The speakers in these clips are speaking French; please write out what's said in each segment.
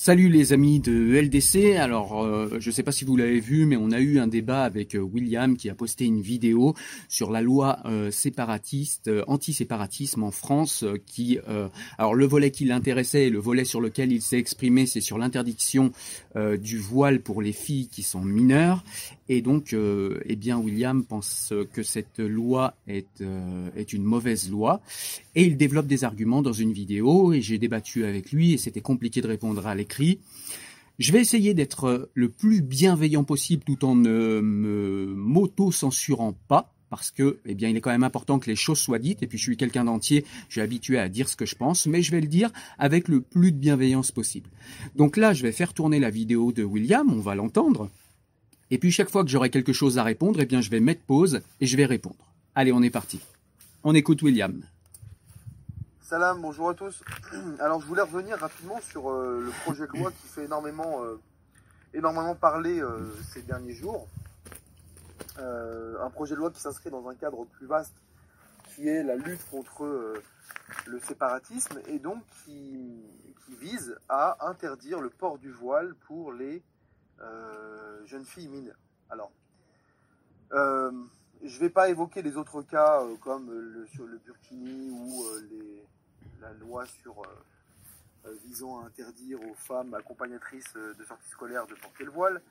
Salut les amis de LDC. Alors, euh, je ne sais pas si vous l'avez vu, mais on a eu un débat avec euh, William qui a posté une vidéo sur la loi euh, séparatiste, anti-séparatisme en France. qui, alors, le volet qui l'intéressait et le volet sur lequel il s'est exprimé, c'est sur l'interdiction du voile pour les filles qui sont mineures. Et donc, eh bien, William pense que cette loi est est une mauvaise loi. Et il développe des arguments dans une vidéo. Et j'ai débattu avec lui et c'était compliqué de répondre à l'écrit. Je vais essayer d'être le plus bienveillant possible tout en ne me m'auto-censurant pas parce que, eh bien, il est quand même important que les choses soient dites. Et puis, je suis quelqu'un d'entier, je suis habitué à dire ce que je pense, mais je vais le dire avec le plus de bienveillance possible. Donc là, je vais faire tourner la vidéo de William, on va l'entendre. Et puis, chaque fois que j'aurai quelque chose à répondre, eh bien, je vais mettre pause et je vais répondre. Allez, on est parti. On écoute William. Salam, bonjour à tous. Alors je voulais revenir rapidement sur euh, le projet de loi qui fait énormément, euh, énormément parler euh, ces derniers jours. un projet de loi qui s'inscrit dans un cadre plus vaste qui est la lutte contre le séparatisme et donc qui, qui, vise à interdire le port du voile pour les jeunes filles mineures. Alors, je ne vais pas évoquer les autres cas comme le, sur le burkini ou la loi euh, euh, visant à interdire aux femmes accompagnatrices euh, de sortie scolaire de porter le voile,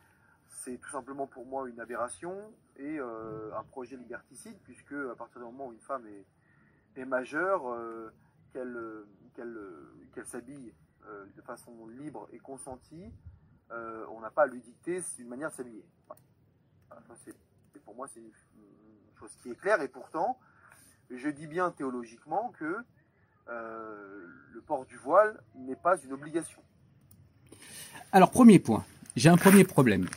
c'est tout simplement pour moi une aberration et un projet liberticide, puisque à partir du moment où une femme est, majeure, qu'elle s'habille de façon libre et consentie, on n'a pas à lui dicter une manière de s'habiller. pour moi, c'est une, chose qui est claire, et pourtant, je dis bien théologiquement que euh, le port du voile n'est pas une obligation. Alors, premier point, j'ai un premier problème.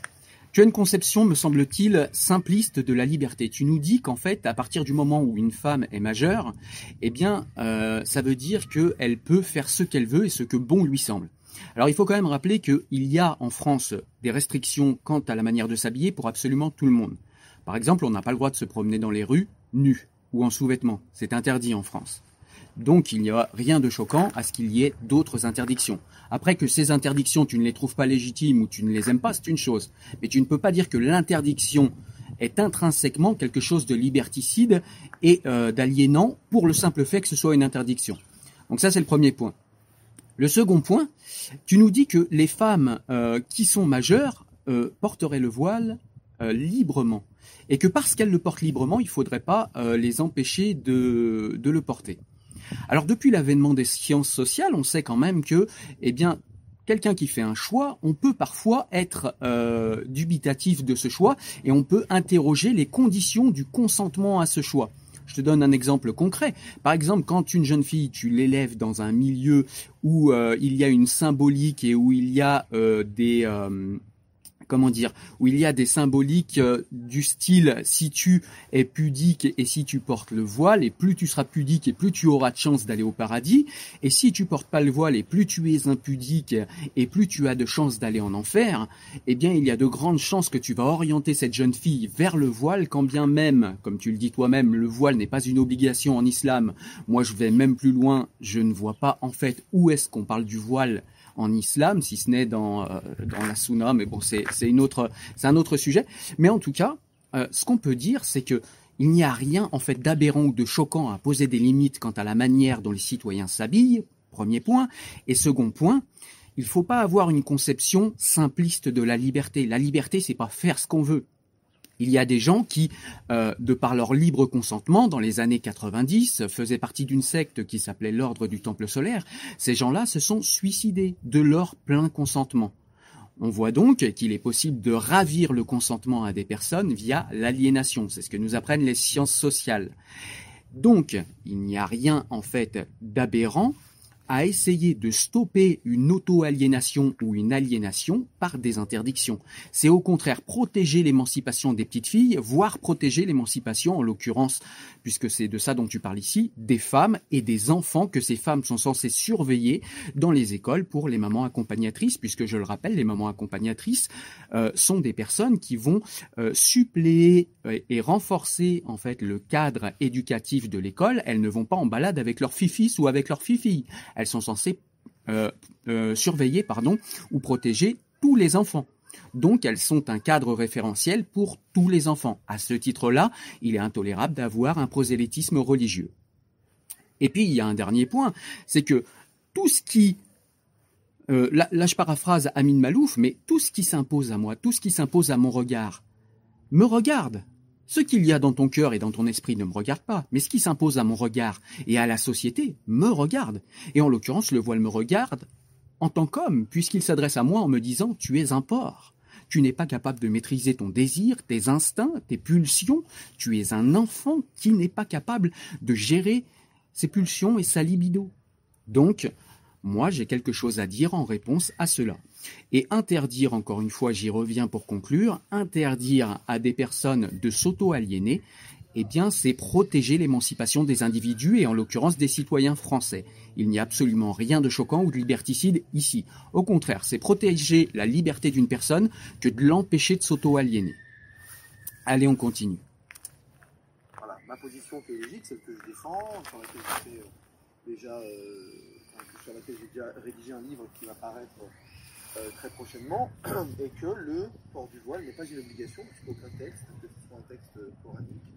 Tu as une conception, me semble-t-il, simpliste de la liberté. Tu nous dis qu'en fait, à partir du moment où une femme est majeure, eh bien, euh, ça veut dire qu'elle peut faire ce qu'elle veut et ce que bon lui semble. Alors, il faut quand même rappeler qu'il y a en France des restrictions quant à la manière de s'habiller pour absolument tout le monde. Par exemple, on n'a pas le droit de se promener dans les rues nu ou en sous-vêtements. C'est interdit en France. Donc il n'y a rien de choquant à ce qu'il y ait d'autres interdictions. Après que ces interdictions, tu ne les trouves pas légitimes ou tu ne les aimes pas, c'est une chose. Mais tu ne peux pas dire que l'interdiction est intrinsèquement quelque chose de liberticide et euh, d'aliénant pour le simple fait que ce soit une interdiction. Donc ça, c'est le premier point. Le second point, tu nous dis que les femmes euh, qui sont majeures euh, porteraient le voile librement et que parce qu'elles le portent librement, il ne faudrait pas les empêcher de le porter. Alors depuis l'avènement des sciences sociales, on sait quand même que, eh quelqu'un qui fait un choix, on peut parfois être euh, dubitatif de ce choix et on peut interroger les conditions du consentement à ce choix. Je te donne un exemple concret. Par exemple, quand une jeune fille, tu l'élèves dans un milieu où euh, il y a une symbolique et où il y a euh, des comment dire, où il y a des symboliques euh, du style si tu es pudique et si tu portes le voile, et plus tu seras pudique et plus tu auras de chance d'aller au paradis, et si tu portes pas le voile et plus tu es impudique et plus tu as de chances d'aller en enfer, eh bien il y a de grandes chances que tu vas orienter cette jeune fille vers le voile, quand bien même, comme tu le dis toi-même, le voile n'est pas une obligation en islam. Moi je vais même plus loin, je ne vois pas en fait où est-ce qu'on parle du voile en islam, si ce n'est dans, euh, dans la sunna, mais bon, c'est un autre sujet. Mais en tout cas, euh, ce qu'on peut dire, c'est que il n'y a rien en fait d'aberrant ou de choquant à poser des limites quant à la manière dont les citoyens s'habillent. Premier point. Et second point, il ne faut pas avoir une conception simpliste de la liberté. La liberté, c'est pas faire ce qu'on veut. Il y a des gens qui, euh, de par leur libre consentement, dans les années 90, faisaient partie d'une secte qui s'appelait l'Ordre du Temple solaire. Ces gens-là se sont suicidés de leur plein consentement. On voit donc qu'il est possible de ravir le consentement à des personnes via l'aliénation. C'est ce que nous apprennent les sciences sociales. Donc, il n'y a rien en fait d'aberrant à essayer de stopper une auto-aliénation ou une aliénation par des interdictions. C'est au contraire protéger l'émancipation des petites filles, voire protéger l'émancipation, en l'occurrence, puisque c'est de ça dont tu parles ici, des femmes et des enfants que ces femmes sont censées surveiller dans les écoles pour les mamans accompagnatrices, puisque je le rappelle, les mamans accompagnatrices euh, sont des personnes qui vont euh, suppléer euh, et renforcer en fait le cadre éducatif de l'école. Elles ne vont pas en balade avec leur fifis ou avec leur fifi elles sont censées euh, euh, surveiller pardon, ou protéger tous les enfants. Donc elles sont un cadre référentiel pour tous les enfants. À ce titre-là, il est intolérable d'avoir un prosélytisme religieux. Et puis il y a un dernier point, c'est que tout ce qui euh, là, je paraphrase Amin Malouf, mais tout ce qui s'impose à moi, tout ce qui s'impose à mon regard, me regarde. Ce qu'il y a dans ton cœur et dans ton esprit ne me regarde pas, mais ce qui s'impose à mon regard et à la société me regarde. Et en l'occurrence, le voile me regarde en tant qu'homme, puisqu'il s'adresse à moi en me disant Tu es un porc. Tu n'es pas capable de maîtriser ton désir, tes instincts, tes pulsions. Tu es un enfant qui n'est pas capable de gérer ses pulsions et sa libido. Donc, moi, j'ai quelque chose à dire en réponse à cela. Et interdire, encore une fois, j'y reviens pour conclure, interdire à des personnes de s'auto-aliéner, eh bien, c'est protéger l'émancipation des individus et en l'occurrence des citoyens français. Il n'y a absolument rien de choquant ou de liberticide ici. Au contraire, c'est protéger la liberté d'une personne que de l'empêcher de s'auto-aliéner. Allez, on continue. Voilà, ma position théologique, celle que je défends, sur laquelle j'ai euh, déjà, euh, déjà rédigé un livre qui va paraître euh, très prochainement, et que le port du voile n'est pas une obligation, puisqu'aucun texte, que ce soit un texte coranique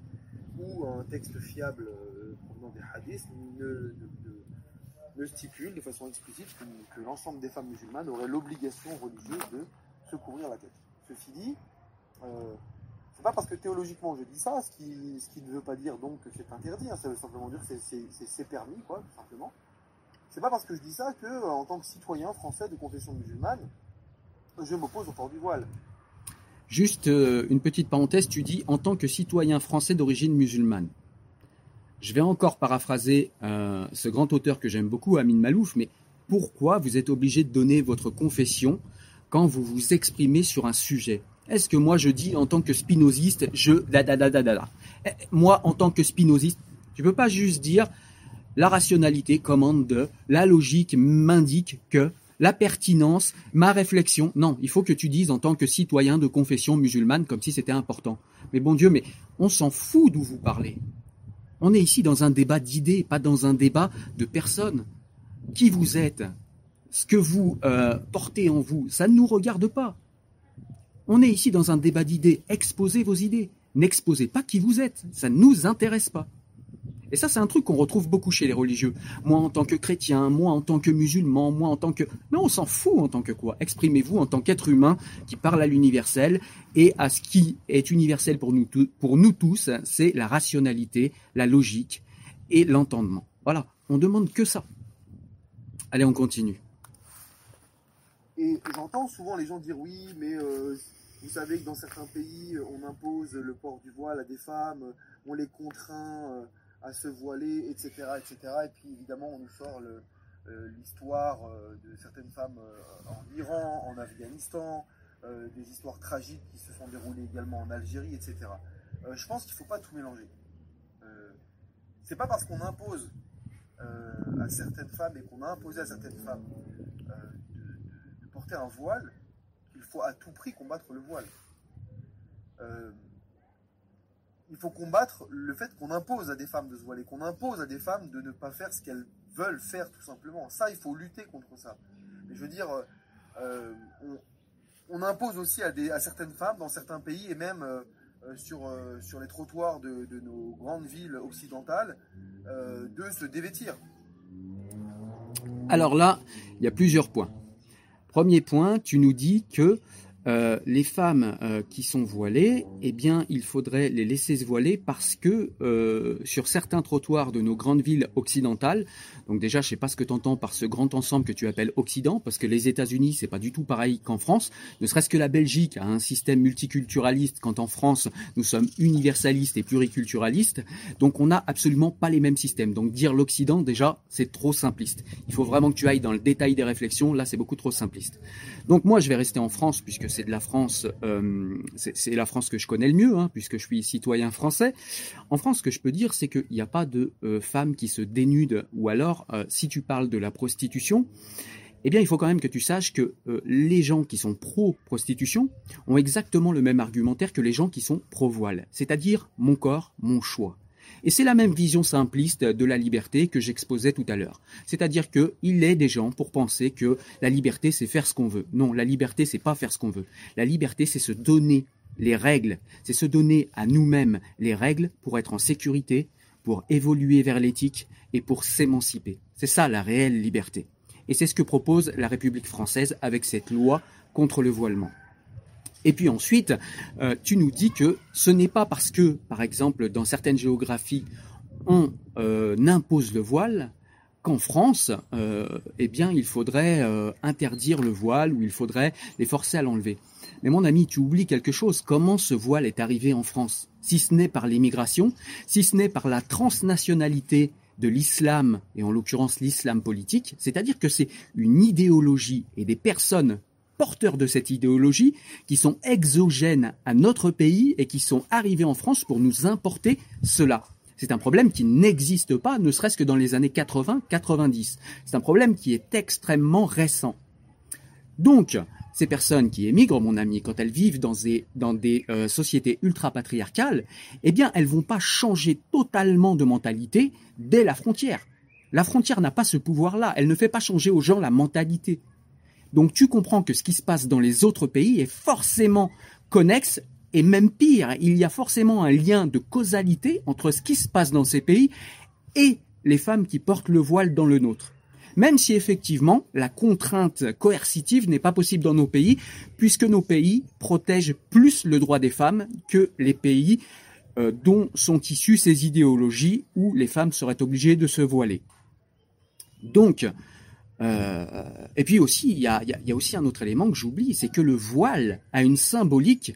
ou un texte fiable euh, provenant des hadiths, ne, stipule de façon explicite que, l'ensemble des femmes musulmanes auraient l'obligation religieuse de se couvrir la tête. Ceci dit, euh, c'est pas parce que théologiquement je dis ça, ce qui, ce qui ne veut pas dire donc que c'est interdit, hein, ça veut simplement dire que c'est permis, quoi, tout simplement. C'est pas parce que je dis ça que, euh, en tant que citoyen français de confession musulmane, je m'oppose au port du voile. Juste euh, une petite parenthèse, tu dis en tant que citoyen français d'origine musulmane. Je vais encore paraphraser euh, ce grand auteur que j'aime beaucoup, Amin Malouf, mais pourquoi vous êtes obligé de donner votre confession quand vous vous exprimez sur un sujet? Est-ce que moi je dis en tant que spinoziste, je... Eh, moi en tant que spinoziste, tu peux pas juste dire la rationalité commande de, la logique m'indique que, la pertinence, ma réflexion. Non, il faut que tu dises en tant que citoyen de confession musulmane comme si c'était important. Mais bon Dieu, mais on s'en fout d'où vous parlez. On est ici dans un débat d'idées, pas dans un débat de personnes. Qui vous êtes Ce que vous euh, portez en vous, ça ne nous regarde pas. On est ici dans un débat d'idées. Exposez vos idées. N'exposez pas qui vous êtes. Ça ne nous intéresse pas. Et ça, c'est un truc qu'on retrouve beaucoup chez les religieux. Moi, en tant que chrétien, moi, en tant que musulman, moi, en tant que... Mais on s'en fout en tant que quoi? Exprimez-vous en tant qu'être humain qui parle à l'universel et à ce qui est universel pour nous, tous, c'est la rationalité, la logique et l'entendement. Voilà, on demande que ça. Allez, on continue. Et j'entends souvent les gens dire oui, mais euh, vous savez que dans certains pays, on impose le port du voile à des femmes, on les contraint. Euh, à se voiler, etc., etc. Et puis évidemment, on nous sort euh, l'histoire euh, de certaines femmes euh, en Iran, en Afghanistan, des histoires tragiques qui se sont déroulées également en Algérie, etc. Je pense qu'il ne faut pas tout mélanger. C'est pas parce qu'on impose à certaines femmes et qu'on a imposé à certaines femmes de, porter un voile qu'il faut à tout prix combattre le voile. Il faut combattre le fait qu'on impose à des femmes de se voiler, qu'on impose à des femmes de ne pas faire ce qu'elles veulent faire tout simplement. Ça, il faut lutter contre ça. Mais je veux dire, on, impose aussi à, certaines femmes dans certains pays et même euh, sur, euh, sur les trottoirs de, nos grandes villes occidentales euh, de se dévêtir. Alors là, il y a plusieurs points. Premier point, tu nous dis que euh, les femmes euh, qui sont voilées, eh bien, il faudrait les laisser se voiler parce que euh, sur certains trottoirs de nos grandes villes occidentales, donc déjà, je sais pas ce que tu entends par ce grand ensemble que tu appelles Occident, parce que les États-Unis, c'est pas du tout pareil qu'en France. Ne serait-ce que la Belgique a un système multiculturaliste, quand en France, nous sommes universalistes et pluriculturalistes. Donc, on n'a absolument pas les mêmes systèmes. Donc, dire l'Occident, déjà, c'est trop simpliste. Il faut vraiment que tu ailles dans le détail des réflexions. Là, c'est beaucoup trop simpliste. Donc, moi, je vais rester en France puisque c'est de la France, euh, c'est la France que je connais le mieux, hein, puisque je suis citoyen français. En France, ce que je peux dire, c'est qu'il n'y a pas de euh, femmes qui se dénudent, ou alors, euh, si tu parles de la prostitution, eh bien, il faut quand même que tu saches que les gens qui sont pro-prostitution ont exactement le même argumentaire que les gens qui sont pro-voile, c'est-à-dire mon corps, mon choix. Et c'est la même vision simpliste de la liberté que j'exposais tout à l'heure. C'est-à-dire qu'il est des gens pour penser que la liberté c'est faire ce qu'on veut. Non, la liberté c'est pas faire ce qu'on veut. La liberté c'est se donner les règles, c'est se donner à nous-mêmes les règles pour être en sécurité, pour évoluer vers l'éthique et pour s'émanciper. C'est ça la réelle liberté. Et c'est ce que propose la République française avec cette loi contre le voilement. Et puis ensuite, euh, tu nous dis que ce n'est pas parce que, par exemple, dans certaines géographies, on euh, impose le voile qu'en France, euh, eh bien, il faudrait interdire le voile ou il faudrait les forcer à l'enlever. Mais mon ami, tu oublies quelque chose. Comment ce voile est arrivé en France? Si ce n'est par l'immigration, si ce n'est par la transnationalité de l'islam, et en l'occurrence l'islam politique, c'est-à-dire que c'est une idéologie et des personnes porteurs de cette idéologie qui sont exogènes à notre pays et qui sont arrivés en France pour nous importer cela. C'est un problème qui n'existe pas, ne serait-ce que dans les années 80-90. C'est un problème qui est extrêmement récent. Donc, ces personnes qui émigrent, mon ami, quand elles vivent dans des, euh, sociétés ultra-patriarcales, eh bien, elles vont pas changer totalement de mentalité dès la frontière. La frontière n'a pas ce pouvoir-là. Elle ne fait pas changer aux gens la mentalité. Donc tu comprends que ce qui se passe dans les autres pays est forcément connexe et même pire, il y a forcément un lien de causalité entre ce qui se passe dans ces pays et les femmes qui portent le voile dans le nôtre. Même si effectivement la contrainte coercitive n'est pas possible dans nos pays, puisque nos pays protègent plus le droit des femmes que les pays euh, dont sont issues ces idéologies où les femmes seraient obligées de se voiler. Donc, et puis aussi, il y a, y a, aussi un autre élément que j'oublie, c'est que le voile a une symbolique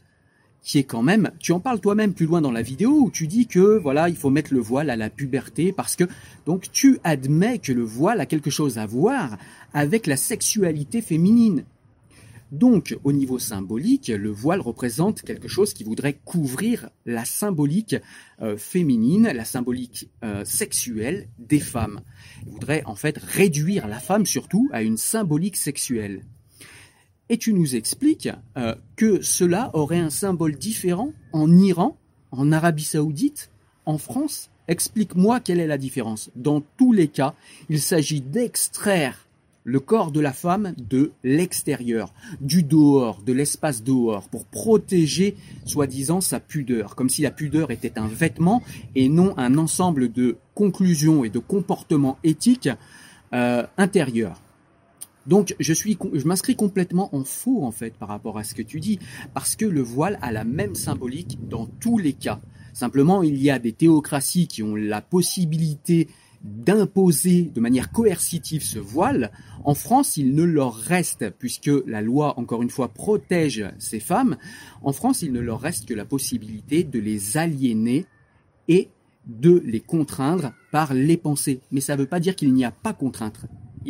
qui est quand même, tu en parles toi-même plus loin dans la vidéo où tu dis que voilà, il faut mettre le voile à la puberté parce que donc tu admets que le voile a quelque chose à voir avec la sexualité féminine. Donc, au niveau symbolique, le voile représente quelque chose qui voudrait couvrir la symbolique euh, féminine, la symbolique euh, sexuelle des femmes. Il voudrait en fait réduire la femme surtout à une symbolique sexuelle. Et tu nous expliques euh, que cela aurait un symbole différent en Iran, en Arabie saoudite, en France. Explique-moi quelle est la différence. Dans tous les cas, il s'agit d'extraire le corps de la femme de l'extérieur, du dehors, de l'espace dehors, pour protéger, soi-disant, sa pudeur, comme si la pudeur était un vêtement et non un ensemble de conclusions et de comportements éthiques euh, intérieurs. Donc je suis, je m'inscris complètement en faux en fait par rapport à ce que tu dis, parce que le voile a la même symbolique dans tous les cas. Simplement, il y a des théocraties qui ont la possibilité d'imposer de manière coercitive ce voile, en France, il ne leur reste, puisque la loi, encore une fois, protège ces femmes, en France, il ne leur reste que la possibilité de les aliéner et de les contraindre par les pensées. Mais ça ne veut pas dire qu'il n'y a pas contrainte.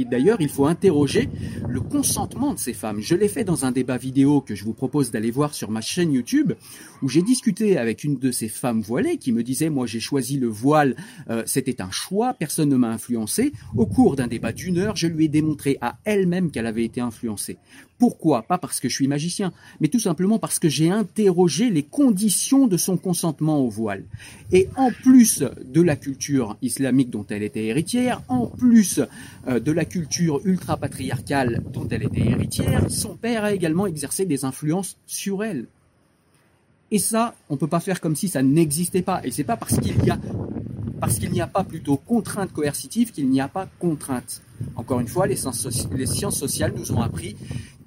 D'ailleurs, il faut interroger le consentement de ces femmes. Je l'ai fait dans un débat vidéo que je vous propose d'aller voir sur ma chaîne YouTube, où j'ai discuté avec une de ces femmes voilées qui me disait, moi j'ai choisi le voile, euh, c'était un choix, personne ne m'a influencé. Au cours d'un débat d'une heure, je lui ai démontré à elle-même qu'elle avait été influencée. Pourquoi? Pas parce que je suis magicien, mais tout simplement parce que j'ai interrogé les conditions de son consentement au voile. Et en plus de la culture islamique dont elle était héritière, en plus euh, de la culture ultra-patriarcale dont elle était héritière, son père a également exercé des influences sur elle. Et ça, on ne peut pas faire comme si ça n'existait pas. Et c'est pas parce qu'il y a parce qu'il n'y a pas plutôt contrainte coercitive qu'il n'y a pas contrainte. Encore une fois, les sciences sociales nous ont appris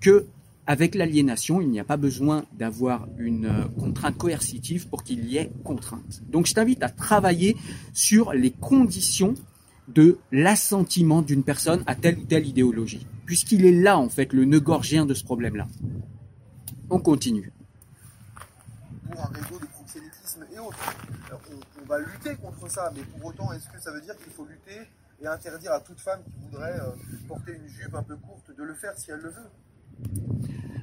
que avec l'aliénation, il n'y a pas besoin d'avoir une euh, contrainte coercitive pour qu'il y ait contrainte. Donc je t'invite à travailler sur les conditions de l'assentiment d'une personne à telle ou telle idéologie, puisqu'il est là en fait le nœud gorgien de ce problème-là. On continue. Pour un réseau de proxénétisme et autres, lutter contre ça, mais pour autant, est-ce que ça veut dire qu'il faut lutter et interdire à toute femme qui voudrait euh, porter une jupe un peu courte de le faire si elle le veut?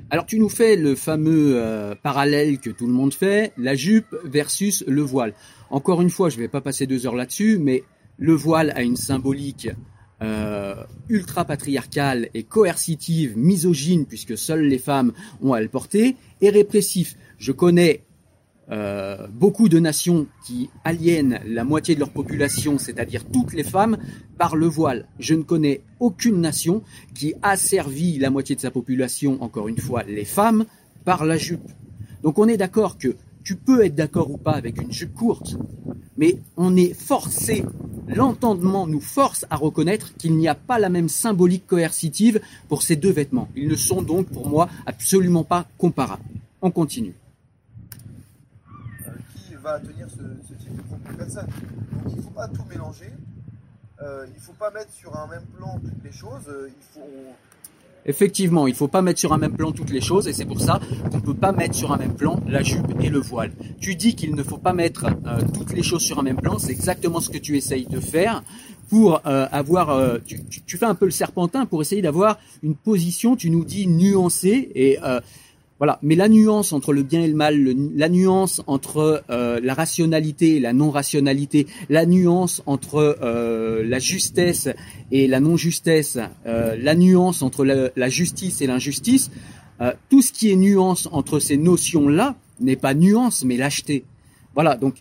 Alors tu nous fais le fameux euh, parallèle que tout le monde fait, la jupe versus le voile. Encore une fois, je ne vais pas passer deux heures là-dessus, mais le voile a une symbolique euh, ultra patriarcale et coercitive, misogyne, puisque seules les femmes ont à le porter, et répressif. Je connais euh, beaucoup de nations qui aliènent la moitié de leur population, c'est-à-dire toutes les femmes, par le voile. Je ne connais aucune nation qui a servi la moitié de sa population, encore une fois, les femmes, par la jupe. Donc on est d'accord que tu peux être d'accord ou pas avec une jupe courte, mais on est forcé, l'entendement nous force à reconnaître qu'il n'y a pas la même symbolique coercitive pour ces deux vêtements. Ils ne sont donc pour moi absolument pas comparables. On continue à tenir ce, type de. Donc il ne faut pas tout mélanger. Euh, il ne faut pas mettre sur un même plan toutes les choses. Euh, il faut... Effectivement, il ne faut pas mettre sur un même plan toutes les choses et c'est pour ça qu'on ne peut pas mettre sur un même plan la jupe et le voile. Tu dis qu'il ne faut pas mettre euh, toutes les choses sur un même plan, c'est exactement ce que tu essayes de faire pour avoir, tu, tu, fais un peu le serpentin pour essayer d'avoir une position, tu nous dis nuancée et voilà, mais la nuance entre le bien et le mal, la nuance entre euh, la rationalité et la non-rationalité, la nuance entre euh, la justesse et la non-justesse, euh, la nuance entre la, justice et l'injustice, tout ce qui est nuance entre ces notions-là n'est pas nuance, mais lâcheté. Voilà, donc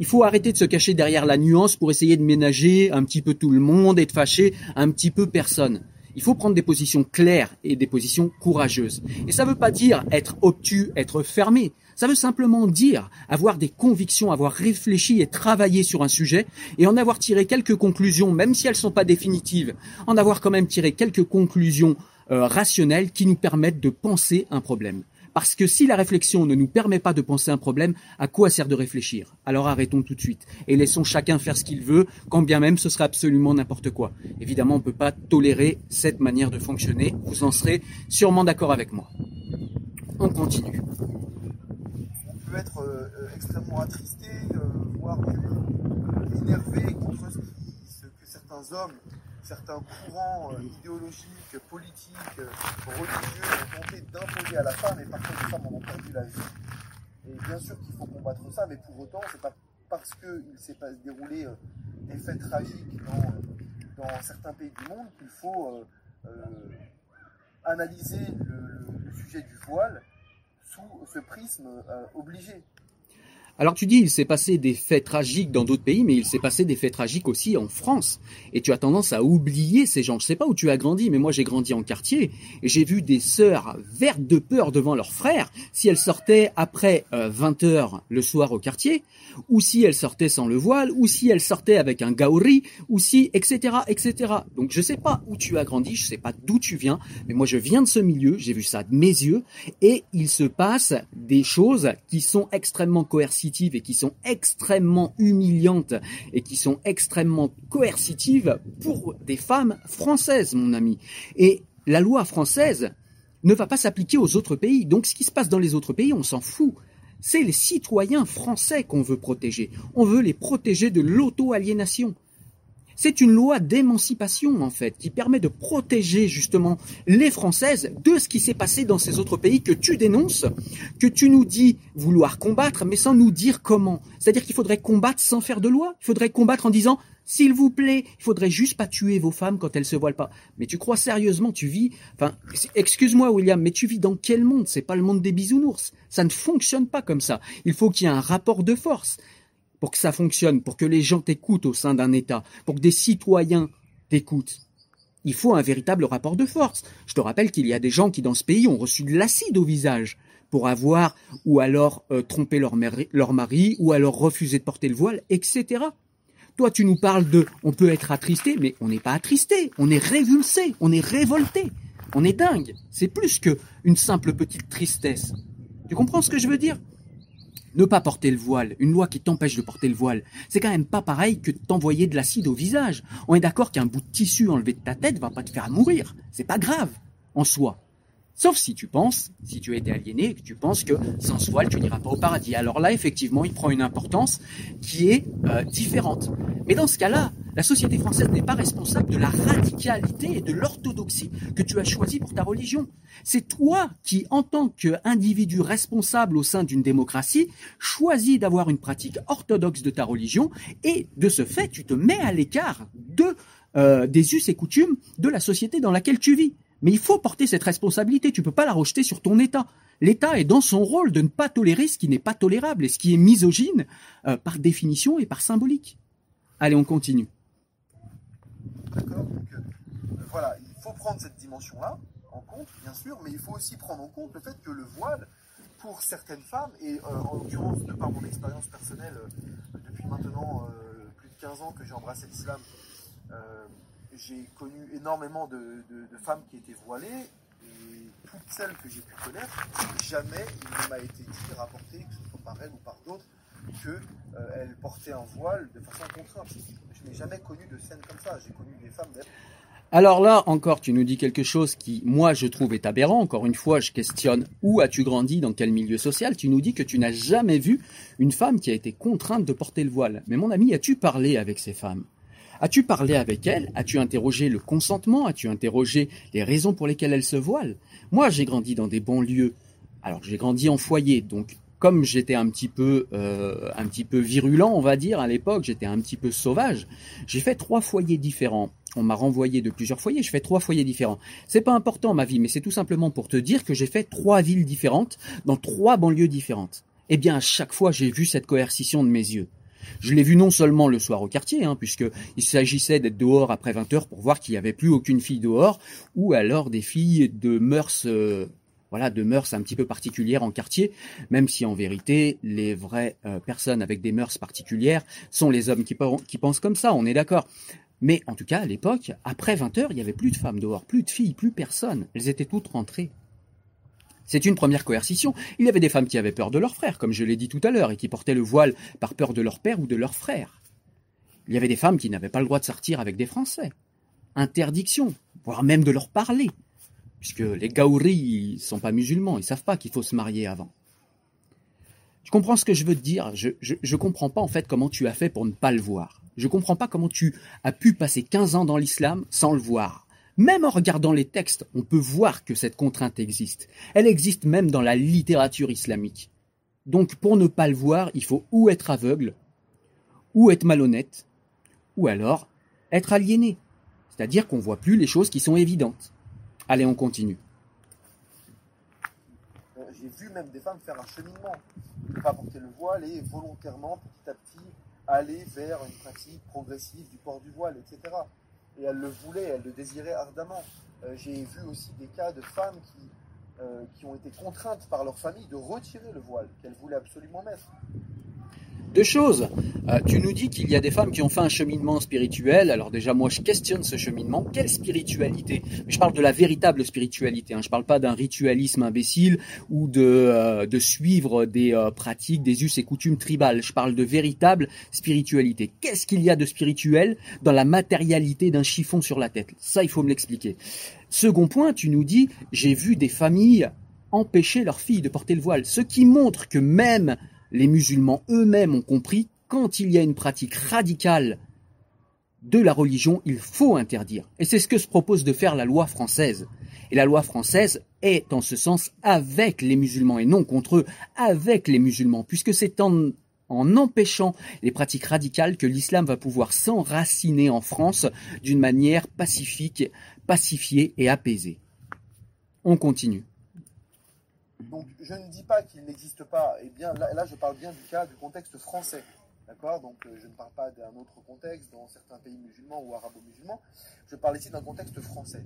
il faut arrêter de se cacher derrière la nuance pour essayer de ménager un petit peu tout le monde et de fâcher un petit peu personne. Il faut prendre des positions claires et des positions courageuses. Et ça ne veut pas dire être obtus, être fermé. Ça veut simplement dire avoir des convictions, avoir réfléchi et travaillé sur un sujet et en avoir tiré quelques conclusions, même si elles ne sont pas définitives, en avoir quand même tiré quelques conclusions euh, rationnelles qui nous permettent de penser un problème. Parce que si la réflexion ne nous permet pas de penser un problème, à quoi sert de réfléchir? Alors arrêtons tout de suite et laissons chacun faire ce qu'il veut, quand bien même ce sera absolument n'importe quoi. Évidemment, on ne peut pas tolérer cette manière de fonctionner. Vous en serez sûrement d'accord avec moi. On continue. On peut être euh, euh, extrêmement attristé, euh, voire énervé contre ce que certains hommes certains courants euh, idéologiques, politiques, euh, religieux ont tenté d'imposer à la femme, et parfois les femmes en ont perdu la vie. Et bien sûr qu'il faut combattre ça, mais pour autant, c'est pas parce qu'il s'est déroulé euh, des faits tragiques dans, certains pays du monde qu'il faut analyser le, sujet du voile sous ce prisme obligé. Alors tu dis, il s'est passé des faits tragiques dans d'autres pays, mais il s'est passé des faits tragiques aussi en France. Et tu as tendance à oublier ces gens. Je sais pas où tu as grandi, mais moi j'ai grandi en quartier et j'ai vu des sœurs vertes de peur devant leurs frères si elles sortaient après 20 euh, heures le soir au quartier, ou si elles sortaient sans le voile, ou si elles sortaient avec un gauri, ou si, etc., etc. Donc je sais pas où tu as grandi, je sais pas d'où tu viens, mais moi je viens de ce milieu, j'ai vu ça de mes yeux, et il se passe des choses qui sont extrêmement et qui sont extrêmement humiliantes et qui sont extrêmement coercitives pour des femmes françaises, mon ami. Et la loi française ne va pas s'appliquer aux autres pays. Donc ce qui se passe dans les autres pays, on s'en fout. C'est les citoyens français qu'on veut protéger. On veut les protéger de l'auto-aliénation. C'est une loi d'émancipation, en fait, qui permet de protéger justement les Françaises de ce qui s'est passé dans ces autres pays que tu dénonces, que tu nous dis vouloir combattre, mais sans nous dire comment. C'est-à-dire qu'il faudrait combattre sans faire de loi. Il faudrait combattre en disant s'il vous plaît, il faudrait juste pas tuer vos femmes quand elles se voilent pas. Mais tu crois sérieusement, tu vis, enfin, excuse-moi William, mais tu vis dans quel monde? C'est pas le monde des bisounours. Ça ne fonctionne pas comme ça. Il faut qu'il y ait un rapport de force pour que ça fonctionne, pour que les gens t'écoutent au sein d'un État, pour que des citoyens t'écoutent. Il faut un véritable rapport de force. Je te rappelle qu'il y a des gens qui dans ce pays ont reçu de l'acide au visage pour avoir ou alors euh, trompé leur mari, leur mari ou alors refusé de porter le voile, etc. Toi, tu nous parles de on peut être attristé, mais on n'est pas attristé, on est révulsé, on est révolté, on est dingue. C'est plus que une simple petite tristesse. Tu comprends ce que je veux dire? Ne pas porter le voile, une loi qui t'empêche de porter le voile, c'est quand même pas pareil que t'envoyer de l'acide au visage. On est d'accord qu'un bout de tissu enlevé de ta tête va pas te faire mourir. C'est pas grave, en soi. Sauf si tu penses, si tu as été aliéné que tu penses que sans voile tu n'iras pas au paradis. Alors là, effectivement, il prend une importance qui est euh, différente. Mais dans ce cas-là, la société française n'est pas responsable de la radicalité et de l'orthodoxie que tu as choisi pour ta religion. C'est toi qui, en tant qu'individu responsable au sein d'une démocratie, choisis d'avoir une pratique orthodoxe de ta religion et de ce fait, tu te mets à l'écart de euh, des us et coutumes de la société dans laquelle tu vis. Mais il faut porter cette responsabilité, tu ne peux pas la rejeter sur ton État. L'État est dans son rôle de ne pas tolérer ce qui n'est pas tolérable et ce qui est misogyne euh, par définition et par symbolique. Allez, on continue. D'accord Donc euh, voilà, il faut prendre cette dimension-là en compte, bien sûr, mais il faut aussi prendre en compte le fait que le voile, pour certaines femmes, et euh, en l'occurrence, de par mon expérience personnelle, depuis maintenant plus de 15 ans que j'ai embrassé l'islam, j'ai connu énormément de, femmes qui étaient voilées, et toutes celles que j'ai pu connaître, jamais il ne m'a été dit, rapporté, que ce soit par elles ou par d'autres, qu'elles euh, portaient un voile de façon contrainte. Je n'ai jamais connu de scène comme ça. J'ai connu des femmes alors là, encore, tu nous dis quelque chose qui, moi, je trouve est aberrant. Encore une fois, je questionne où as-tu grandi, dans quel milieu social. Tu nous dis que tu n'as jamais vu une femme qui a été contrainte de porter le voile. Mais mon ami, as-tu parlé avec ces femmes? As-tu parlé avec elles As-tu interrogé le consentement? As-tu interrogé les raisons pour lesquelles elles se voilent Moi, j'ai grandi dans des banlieues. Alors, j'ai grandi en foyer, donc comme j'étais un petit peu euh, un petit peu virulent, on va dire à l'époque, j'étais un petit peu sauvage. J'ai fait trois foyers différents. On m'a renvoyé de plusieurs foyers. Je fais trois foyers différents. C'est pas important ma vie, mais c'est tout simplement pour te dire que j'ai fait trois villes différentes dans trois banlieues différentes. Eh bien, à chaque fois, j'ai vu cette coercition de mes yeux. Je l'ai vu non seulement le soir au quartier, hein, puisqu'il s'agissait d'être dehors après 20 heures pour voir qu'il n'y avait plus aucune fille dehors, ou alors des filles de mœurs, euh, voilà, de mœurs un petit peu particulières en quartier, même si en vérité, les vraies euh, personnes avec des mœurs particulières sont les hommes qui, qui pensent comme ça, on est d'accord. Mais en tout cas, à l'époque, après 20 heures, il n'y avait plus de femmes dehors, plus de filles, plus personne. Elles étaient toutes rentrées. C'est une première coercition. Il y avait des femmes qui avaient peur de leurs frères, comme je l'ai dit tout à l'heure, et qui portaient le voile par peur de leur père ou de leur frère. Il y avait des femmes qui n'avaient pas le droit de sortir avec des Français. Interdiction, voire même de leur parler, puisque les Gaouris ne sont pas musulmans, ils savent pas qu'il faut se marier avant. Tu comprends ce que je veux te dire Je ne comprends pas en fait comment tu as fait pour ne pas le voir. Je ne comprends pas comment tu as pu passer 15 ans dans l'islam sans le voir. Même en regardant les textes, on peut voir que cette contrainte existe. Elle existe même dans la littérature islamique. Donc pour ne pas le voir, il faut ou être aveugle, ou être malhonnête, ou alors être aliéné. C'est-à-dire qu'on ne voit plus les choses qui sont évidentes. Allez, on continue. Euh, j'ai vu même des femmes faire un cheminement, ne pas porter le voile et volontairement, petit à petit, aller vers une pratique progressive du port du voile, etc et elle le voulait, elle le désirait ardemment. Euh, j'ai vu aussi des cas de femmes qui, euh, qui ont été contraintes par leur famille de retirer le voile qu'elles voulaient absolument mettre. Deux choses. Euh, tu nous dis qu'il y a des femmes qui ont fait un cheminement spirituel. Alors déjà, moi, je questionne ce cheminement. Quelle spiritualité? Je parle de la véritable spiritualité. Hein. Je ne parle pas d'un ritualisme imbécile ou de, euh, de suivre des euh, pratiques, des us et coutumes tribales. Je parle de véritable spiritualité. Qu'est-ce qu'il y a de spirituel dans la matérialité d'un chiffon sur la tête? Ça, il faut me l'expliquer. Second point, tu nous dis, j'ai vu des familles empêcher leurs filles de porter le voile. Ce qui montre que même les musulmans eux-mêmes ont compris quand il y a une pratique radicale de la religion, il faut interdire. Et c'est ce que se propose de faire la loi française. Et la loi française est en ce sens avec les musulmans et non contre eux, avec les musulmans, puisque c'est en, en empêchant les pratiques radicales que l'islam va pouvoir s'enraciner en France d'une manière pacifique, pacifiée et apaisée. On continue. Donc je ne dis pas qu'il n'existe pas, et bien là, là, je parle bien du cas du contexte français. D'accord? Donc euh, je ne parle pas d'un autre contexte dans certains pays musulmans ou arabo-musulmans. Je parle ici d'un contexte français.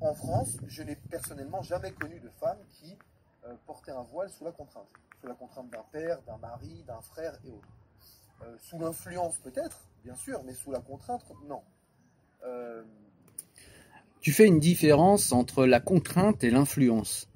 En France, je n'ai personnellement jamais connu de femme qui euh, portait un voile sous la contrainte. Sous la contrainte d'un père, d'un mari, d'un frère et autres. Euh, sous l'influence peut-être, bien sûr, mais sous la contrainte, non. Tu fais une différence entre la contrainte et l'influence.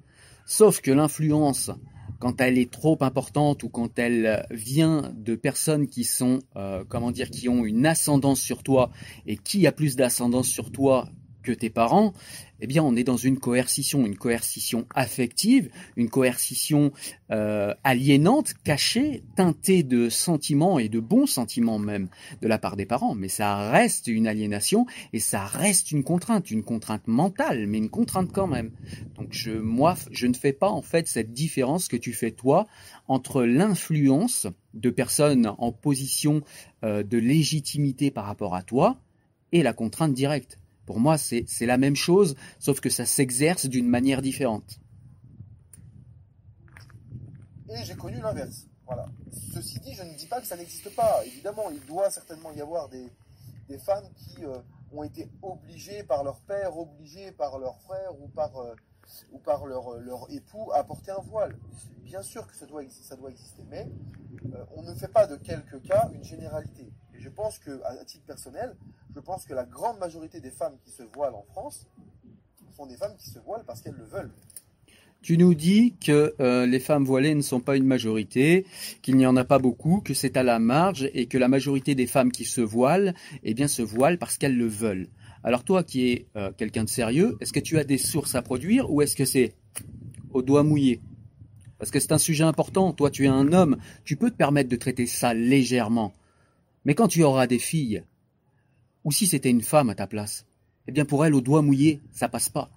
Sauf que l'influence, quand elle est trop importante ou quand elle vient de personnes qui sont, euh, comment dire, qui ont une ascendance sur toi et qui a plus d'ascendance sur toi que tes parents, eh bien, on est dans une coercition, une coercition affective, une coercition euh, aliénante, cachée, teintée de sentiments et de bons sentiments même de la part des parents. Mais ça reste une aliénation et ça reste une contrainte, une contrainte mentale, mais une contrainte quand même. Donc, je, moi, je ne fais pas en fait cette différence que tu fais toi entre l'influence de personnes en position euh, de légitimité par rapport à toi et la contrainte directe. Pour moi, c'est la même chose, sauf que ça s'exerce d'une manière différente. Et j'ai connu l'inverse. Voilà. Ceci dit, je ne dis pas que ça n'existe pas. Évidemment, il doit certainement y avoir des, femmes qui euh, ont été obligées par leur père, obligées par leur frère ou par, euh, par leur, époux à porter un voile. Bien sûr que ça doit, exister, mais euh, on ne fait pas de quelques cas une généralité. Je pense que, à titre personnel, je pense que la grande majorité des femmes qui se voilent en France sont des femmes qui se voilent parce qu'elles le veulent. Tu nous dis que euh, les femmes voilées ne sont pas une majorité, qu'il n'y en a pas beaucoup, que c'est à la marge et que la majorité des femmes qui se voilent, eh bien, se voilent parce qu'elles le veulent. Alors toi qui es euh, quelqu'un de sérieux, est-ce que tu as des sources à produire ou est-ce que c'est au doigt mouillé? Parce que c'est un sujet important. Toi, tu es un homme, tu peux te permettre de traiter ça légèrement. Mais quand tu auras des filles, ou si c'était une femme à ta place, eh bien pour elle, au doigt mouillé, ça passe pas.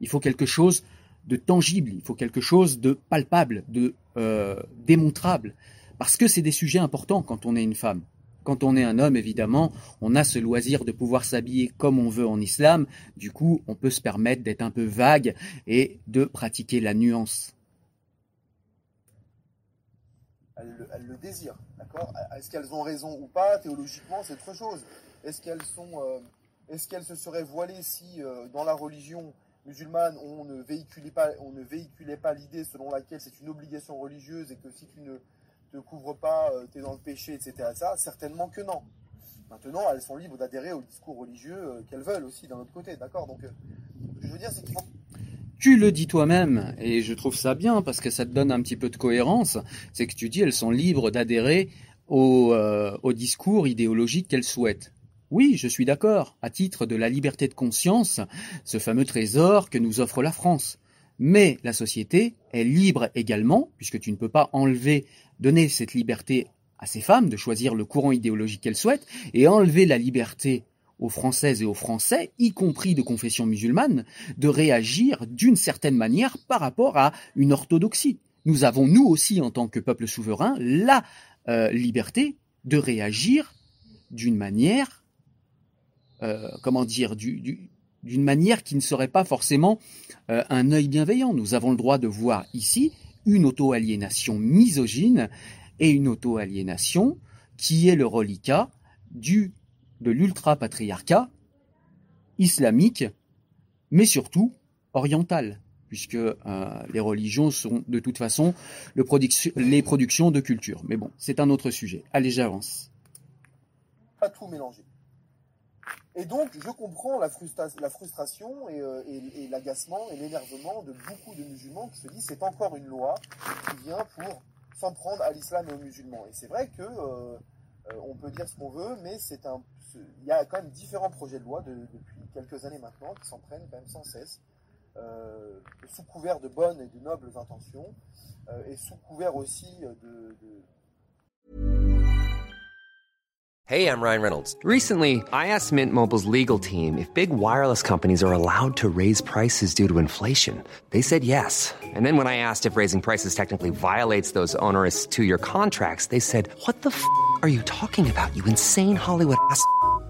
Il faut quelque chose de tangible, il faut quelque chose de palpable, de euh, démontrable, parce que c'est des sujets importants quand on est une femme. Quand on est un homme, évidemment, on a ce loisir de pouvoir s'habiller comme on veut en islam, du coup, on peut se permettre d'être un peu vague et de pratiquer la nuance. Elles, le désirent, d'accord? Est-ce qu'elles ont raison ou pas? Théologiquement, c'est autre chose. Est-ce qu'elles sont, euh, est-ce qu'elles se seraient voilées si euh, dans la religion musulmane on ne véhiculait pas, on ne véhiculait pas l'idée selon laquelle c'est une obligation religieuse et que si tu ne te couvres pas, euh, tu es dans le péché, etc. Ça, certainement que non. Maintenant, elles sont libres d'adhérer au discours religieux qu'elles veulent aussi d'un autre côté, d'accord? Donc, ce que je veux dire, c'est qu'il faut tu le dis toi-même, et je trouve ça bien parce que ça te donne un petit peu de cohérence, c'est que tu dis elles sont libres d'adhérer au, au discours idéologique qu'elles souhaitent. Oui, je suis d'accord, à titre de la liberté de conscience, ce fameux trésor que nous offre la France. Mais la société est libre également, puisque tu ne peux pas enlever, donner cette liberté à ces femmes de choisir le courant idéologique qu'elles souhaitent, et enlever la liberté aux Françaises et aux Français, y compris de confession musulmane, de réagir d'une certaine manière par rapport à une orthodoxie. Nous avons, nous aussi, en tant que peuple souverain, la euh, liberté de réagir d'une manière euh, comment dire, d'une manière qui ne serait pas forcément euh, un œil bienveillant. Nous avons le droit de voir ici une auto-aliénation misogyne et une auto-aliénation qui est le reliquat du, de l'ultra-patriarcat islamique, mais surtout oriental, puisque euh, les religions sont de toute façon le les productions de culture. Mais bon, c'est un autre sujet. Allez, j'avance. Pas tout mélanger. Et donc, je comprends la, frustration euh, et, l'agacement et l'énervement de beaucoup de musulmans qui se disent c'est encore une loi qui vient pour s'en prendre à l'islam et aux musulmans. Et c'est vrai que euh, on peut dire ce qu'on veut, mais c'est un, il y a quand même différents projets de loi depuis quelques années maintenant qui s'en prennent quand même sans cesse, sous couvert de bonnes et de nobles intentions, et sous couvert aussi de Hey, I'm Ryan Reynolds. Recently, I asked Mint Mobile's legal team if big wireless companies are allowed to raise prices due to inflation. They said yes. And then when I asked if raising prices technically violates those onerous two-year contracts, they said, "What the f*** are you talking about? You insane Hollywood ass."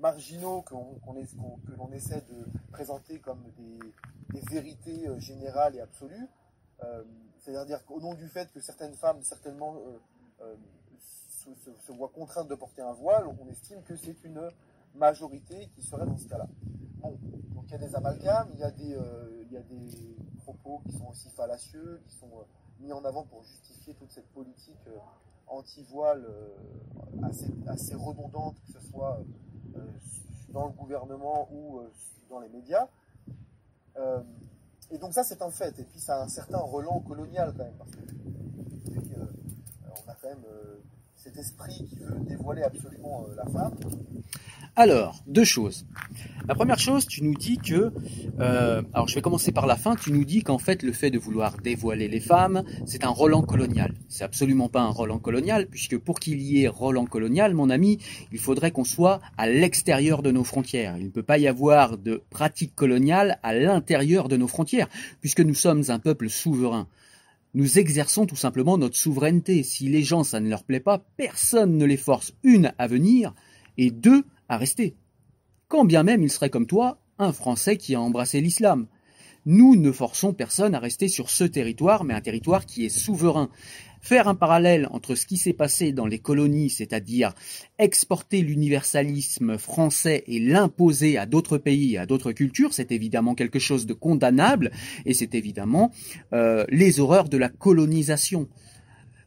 marginaux que l'on essaie de présenter comme des, vérités euh, générales et absolues. Euh, C'est-à-dire qu'au nom du fait que certaines femmes certainement euh, se, voient contraintes de porter un voile, on estime que c'est une majorité qui serait dans ce cas-là. Bon, donc il y a des amalgames, il y a des, propos qui sont aussi fallacieux, qui sont mis en avant pour justifier toute cette politique anti-voile assez, redondante, que ce soit dans le gouvernement ou euh, dans les médias. Euh, et donc ça c'est un fait. Et puis ça a un certain relent colonial quand même, parce que euh, on a quand même euh, cet esprit qui veut dévoiler absolument euh, la femme. Alors, deux choses. La première chose, tu nous dis que, euh, alors je vais commencer par la fin, tu nous dis qu'en fait le fait de vouloir dévoiler les femmes, c'est un Roland colonial. C'est absolument pas un Roland colonial, puisque pour qu'il y ait Roland colonial, mon ami, il faudrait qu'on soit à l'extérieur de nos frontières. Il ne peut pas y avoir de pratique coloniale à l'intérieur de nos frontières, puisque nous sommes un peuple souverain. Nous exerçons tout simplement notre souveraineté. Si les gens, ça ne leur plaît pas, personne ne les force, une, à venir, et deux, à rester. Quand bien même il serait comme toi, un Français qui a embrassé l'islam. Nous ne forçons personne à rester sur ce territoire, mais un territoire qui est souverain. Faire un parallèle entre ce qui s'est passé dans les colonies, c'est-à-dire exporter l'universalisme français et l'imposer à d'autres pays, à d'autres cultures, c'est évidemment quelque chose de condamnable, et c'est évidemment euh, les horreurs de la colonisation.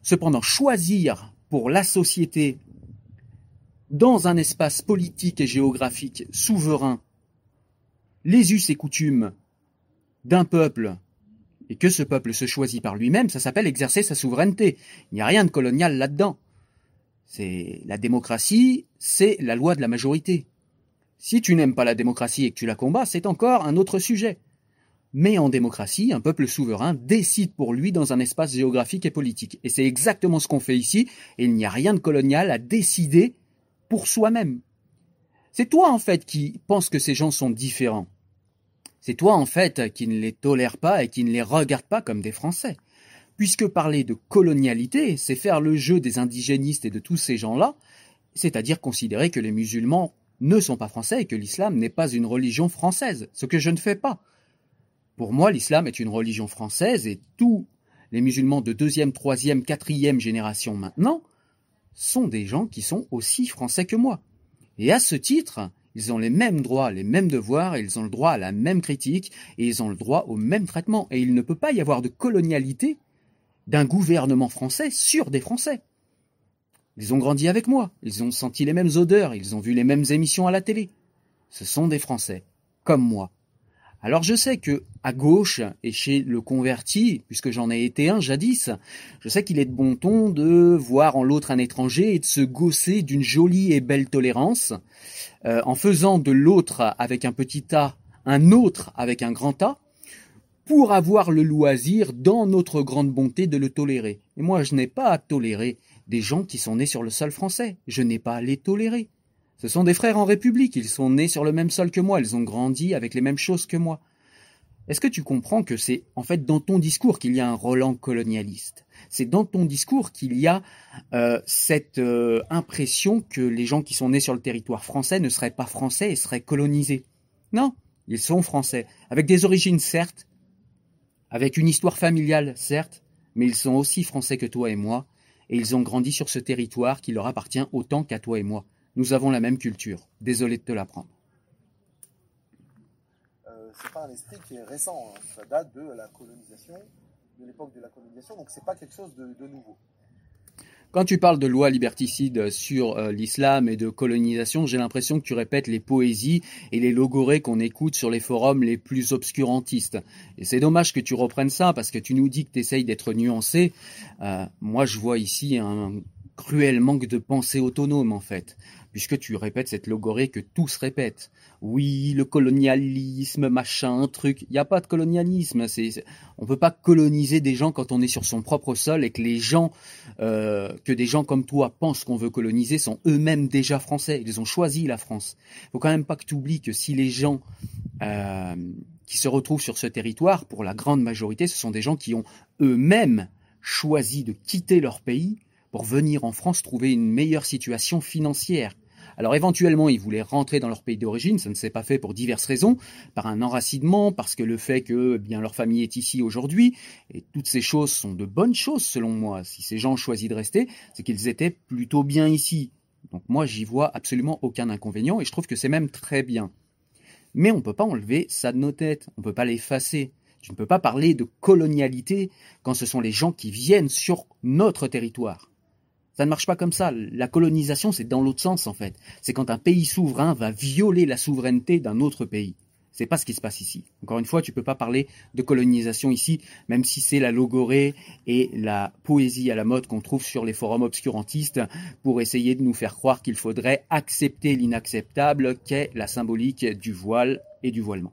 Cependant, choisir pour la société dans un espace politique et géographique souverain les us et coutumes d'un peuple et que ce peuple se choisit par lui-même, ça s'appelle exercer sa souveraineté. Il n'y a rien de colonial là-dedans. C'est la démocratie, c'est la loi de la majorité. Si tu n'aimes pas la démocratie et que tu la combats, c'est encore un autre sujet. Mais en démocratie, un peuple souverain décide pour lui dans un espace géographique et politique. Et c'est exactement ce qu'on fait ici, et il n'y a rien de colonial à décider pour soi-même. C'est toi en fait qui penses que ces gens sont différents. C'est toi en fait qui ne les tolère pas et qui ne les regarde pas comme des Français. Puisque parler de colonialité, c'est faire le jeu des indigénistes et de tous ces gens-là, c'est-à-dire considérer que les musulmans ne sont pas français et que l'islam n'est pas une religion française, ce que je ne fais pas. Pour moi, l'islam est une religion française et tous les musulmans de deuxième, troisième, quatrième génération maintenant sont des gens qui sont aussi français que moi. Et à ce titre, ils ont les mêmes droits, les mêmes devoirs, ils ont le droit à la même critique, et ils ont le droit au même traitement. Et il ne peut pas y avoir de colonialité d'un gouvernement français sur des Français. Ils ont grandi avec moi, ils ont senti les mêmes odeurs, ils ont vu les mêmes émissions à la télé. Ce sont des Français, comme moi. Alors je sais que à gauche et chez le converti, puisque j'en ai été un jadis, je sais qu'il est de bon ton de voir en l'autre un étranger et de se gausser d'une jolie et belle tolérance, euh, en faisant de l'autre avec un petit A un autre avec un grand A, pour avoir le loisir, dans notre grande bonté, de le tolérer. Et moi, je n'ai pas à tolérer des gens qui sont nés sur le sol français. Je n'ai pas à les tolérer. Ce sont des frères en République, ils sont nés sur le même sol que moi, ils ont grandi avec les mêmes choses que moi. Est-ce que tu comprends que c'est en fait dans ton discours qu'il y a un Roland colonialiste? C'est dans ton discours qu'il y a euh, cette euh, impression que les gens qui sont nés sur le territoire français ne seraient pas français et seraient colonisés? Non, ils sont français, avec des origines certes, avec une histoire familiale certes, mais ils sont aussi français que toi et moi, et ils ont grandi sur ce territoire qui leur appartient autant qu'à toi et moi. Nous avons la même culture. Désolé de te l'apprendre. Euh, c'est pas un esprit qui est récent, hein. ça date de la colonisation, de l'époque de la colonisation, donc c'est pas quelque chose de, de nouveau. Quand tu parles de loi liberticide sur euh, l'islam et de colonisation, j'ai l'impression que tu répètes les poésies et les logorées qu'on écoute sur les forums les plus obscurantistes. Et c'est dommage que tu reprennes ça parce que tu nous dis que tu essayes d'être nuancé. Euh, moi, je vois ici un cruel manque de pensée autonome en fait puisque tu répètes cette logorée que tous répètent. Oui, le colonialisme, machin, truc. Il n'y a pas de colonialisme. C'est, on peut pas coloniser des gens quand on est sur son propre sol et que les gens, euh, que des gens comme toi pensent qu'on veut coloniser sont eux-mêmes déjà français. Ils ont choisi la France. Il faut quand même pas que tu oublies que si les gens euh, qui se retrouvent sur ce territoire, pour la grande majorité, ce sont des gens qui ont eux-mêmes choisi de quitter leur pays pour venir en France trouver une meilleure situation financière. Alors éventuellement, ils voulaient rentrer dans leur pays d'origine, ça ne s'est pas fait pour diverses raisons, par un enracinement, parce que le fait que eh bien leur famille est ici aujourd'hui, et toutes ces choses sont de bonnes choses selon moi. Si ces gens ont choisi de rester, c'est qu'ils étaient plutôt bien ici. Donc moi, j'y vois absolument aucun inconvénient, et je trouve que c'est même très bien. Mais on ne peut pas enlever ça de nos têtes, on ne peut pas l'effacer. Tu ne peux pas parler de colonialité quand ce sont les gens qui viennent sur notre territoire. Ça ne marche pas comme ça. La colonisation, c'est dans l'autre sens, en fait. C'est quand un pays souverain va violer la souveraineté d'un autre pays. C'est pas ce qui se passe ici. Encore une fois, tu peux pas parler de colonisation ici, même si c'est la logorée et la poésie à la mode qu'on trouve sur les forums obscurantistes pour essayer de nous faire croire qu'il faudrait accepter l'inacceptable qu'est la symbolique du voile et du voilement.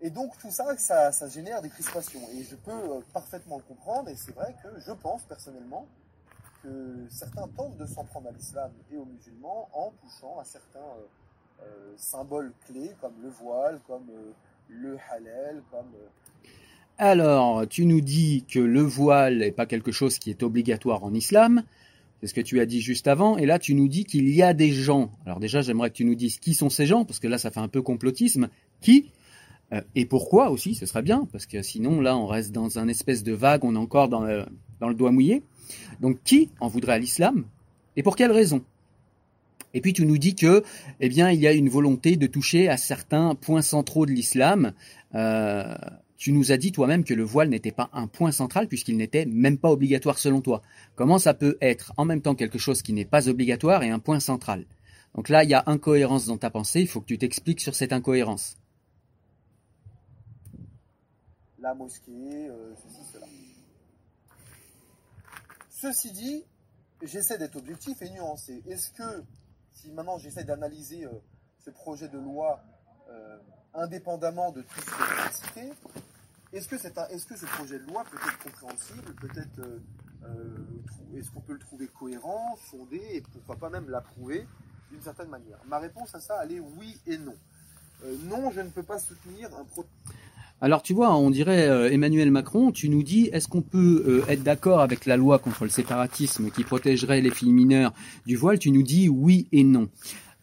Et donc tout ça, ça, génère des crispations. Et je peux euh, parfaitement le comprendre. Et c'est vrai que je pense personnellement que certains tentent de s'en prendre à l'islam et aux musulmans en touchant à certains euh, euh, symboles clés comme le voile, comme le halal, comme... Alors, tu nous dis que le voile n'est pas quelque chose qui est obligatoire en islam. C'est ce que tu as dit juste avant. Et là, tu nous dis qu'il y a des gens. Alors déjà, j'aimerais que tu nous dises qui sont ces gens, parce que là, ça fait un peu complotisme. Qui et pourquoi aussi, ce serait bien, parce que sinon, là, on reste dans un espèce de vague, on est encore dans le, dans le doigt mouillé. Donc, qui en voudrait à l'islam et pour quelle raison? Et puis, tu nous dis que, eh bien, il y a une volonté de toucher à certains points centraux de l'islam. Euh, tu nous as dit toi-même que le voile n'était pas un point central puisqu'il n'était même pas obligatoire selon toi. Comment ça peut être en même temps quelque chose qui n'est pas obligatoire et un point central? Donc là, il y a incohérence dans ta pensée, il faut que tu t'expliques sur cette incohérence mosquée, euh, ceci, cela. Ceci dit, j'essaie d'être objectif et nuancé. Est-ce que, si maintenant j'essaie d'analyser euh, ce projet de loi euh, indépendamment de tout ce que cité, est-ce que, est que ce projet de loi peut être compréhensible, peut-être est-ce qu'on peut le trouver cohérent, fondé, et pourquoi pas même l'approuver d'une certaine manière? Ma réponse à ça, elle est oui et non. non, je ne peux pas soutenir un projet alors tu vois, on dirait euh, Emmanuel Macron, tu nous dis, est-ce qu'on peut euh, être d'accord avec la loi contre le séparatisme qui protégerait les filles mineures du voile? Tu nous dis oui et non.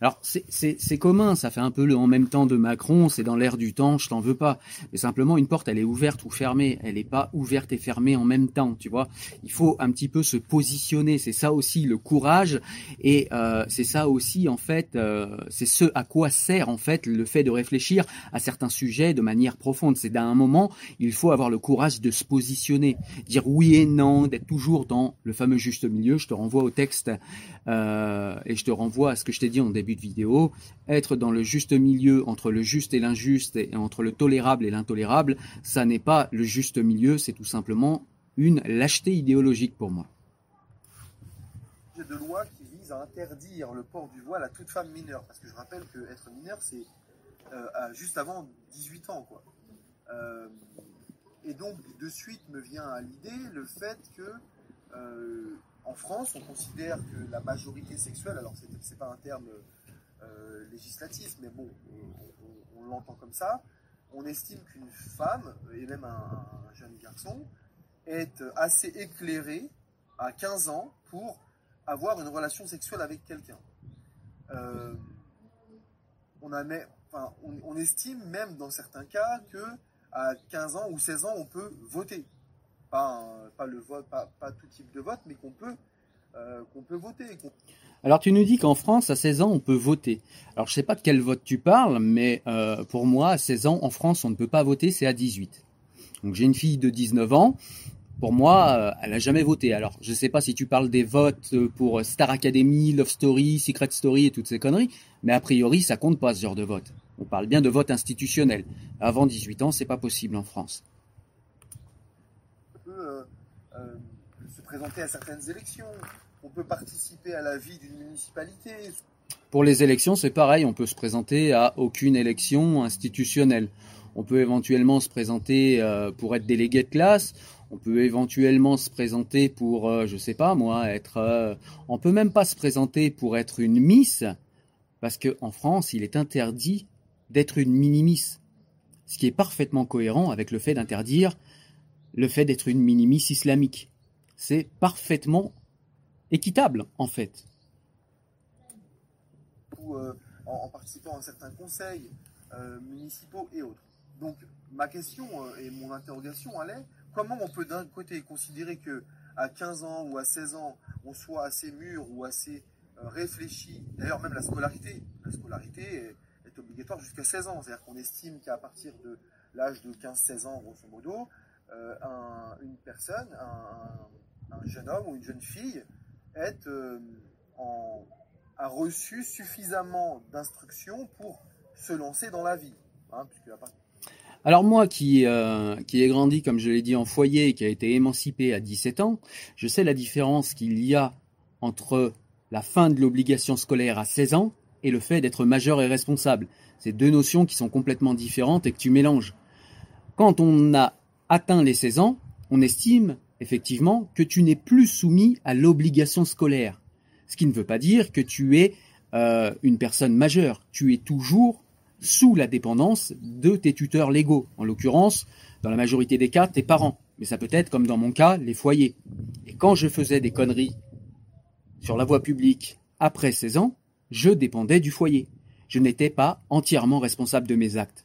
Alors c'est commun, ça fait un peu le en même temps de Macron, c'est dans l'air du temps, je t'en veux pas. Mais simplement une porte, elle est ouverte ou fermée, elle n'est pas ouverte et fermée en même temps, tu vois. Il faut un petit peu se positionner, c'est ça aussi le courage et euh, c'est ça aussi en fait, euh, c'est ce à quoi sert en fait le fait de réfléchir à certains sujets de manière profonde. C'est d'un moment, il faut avoir le courage de se positionner, dire oui et non, d'être toujours dans le fameux juste milieu. Je te renvoie au texte euh, et je te renvoie à ce que je t'ai dit en début de vidéo, être dans le juste milieu entre le juste et l'injuste et entre le tolérable et l'intolérable, ça n'est pas le juste milieu, c'est tout simplement une lâcheté idéologique pour moi. De loi qui vise à interdire le port du voile à toute femme mineure, parce que je rappelle que être mineur, c'est euh, juste avant 18 ans, quoi. Euh, et donc, de suite me vient à l'idée le fait que euh, en France, on considère que la majorité sexuelle, alors c'est pas un terme euh, législatif, mais bon, on, l'entend comme ça, on estime qu'une femme, et même un, jeune garçon, est assez éclairé à 15 ans pour avoir une relation sexuelle avec quelqu'un. Euh, on, on, estime même dans certains cas que à 15 ans ou 16 ans, on peut voter. Pas, le vote, pas, tout type de vote, mais qu'on peut, peut voter. Alors tu nous dis qu'en France, à 16 ans, on peut voter. Alors je sais pas de quel vote tu parles, mais euh, pour moi, à 16 ans, en France, on ne peut pas voter, c'est à 18. Donc j'ai une fille de 19 ans. Pour moi, euh, elle n'a jamais voté. Alors je ne sais pas si tu parles des votes pour Star Academy, Love Story, Secret Story et toutes ces conneries, mais a priori, ça compte pas ce genre de vote. On parle bien de vote institutionnel. Avant 18 ans, c'est pas possible en France. On peut euh, se présenter à certaines élections on peut participer à la vie d'une municipalité. Pour les élections, c'est pareil, on peut se présenter à aucune élection institutionnelle. On peut éventuellement se présenter euh, pour être délégué de classe. On peut éventuellement se présenter pour, je euh, je sais pas moi, être. Euh, on peut même pas se présenter pour être une Miss, parce qu'en France, il est interdit d'être une mini-Miss. Ce qui est parfaitement cohérent avec le fait d'interdire le fait d'être une mini-Miss islamique. C'est parfaitement équitable, en fait. Euh, en, participant à certains conseils euh, municipaux et autres. Donc, ma question euh, et mon interrogation, est comment on peut d'un côté considérer que à 15 ans ou à 16 ans, on soit assez mûr ou assez réfléchi, d'ailleurs même la scolarité, la scolarité est, obligatoire jusqu'à 16 ans, c'est-à-dire qu'on estime qu'à partir de l'âge de 15-16 ans, grosso modo, une personne, un, jeune homme ou une jeune fille euh, a reçu suffisamment d'instructions pour se lancer dans la vie. Hein, Alors moi qui, euh, qui ai grandi, comme je l'ai dit, en foyer et qui a été émancipé à 17 ans, je sais la différence qu'il y a entre la fin de l'obligation scolaire à 16 ans et le fait d'être majeur et responsable. C'est deux notions qui sont complètement différentes et que tu mélanges. Quand on a atteint les 16 ans, on estime effectivement, que tu n'es plus soumis à l'obligation scolaire. Ce qui ne veut pas dire que tu es euh, une personne majeure. Tu es toujours sous la dépendance de tes tuteurs légaux. En l'occurrence, dans la majorité des cas, tes parents. Mais ça peut être, comme dans mon cas, les foyers. Et quand je faisais des conneries sur la voie publique après 16 ans, je dépendais du foyer. Je n'étais pas entièrement responsable de mes actes.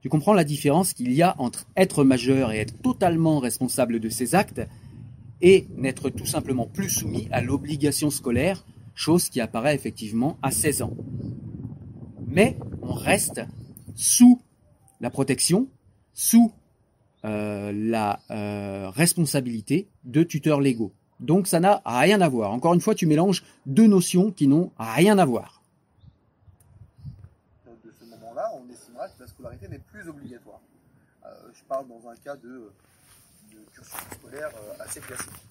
Tu comprends la différence qu'il y a entre être majeur et être totalement responsable de ses actes et n'être tout simplement plus soumis à l'obligation scolaire, chose qui apparaît effectivement à 16 ans. Mais on reste sous la protection, sous euh, la euh, responsabilité de tuteurs légaux. Donc ça n'a rien à voir. Encore une fois, tu mélanges deux notions qui n'ont rien à voir. la scolarité n'est plus obligatoire. Euh, je parle dans un cas de, cursus scolaire euh, assez classique.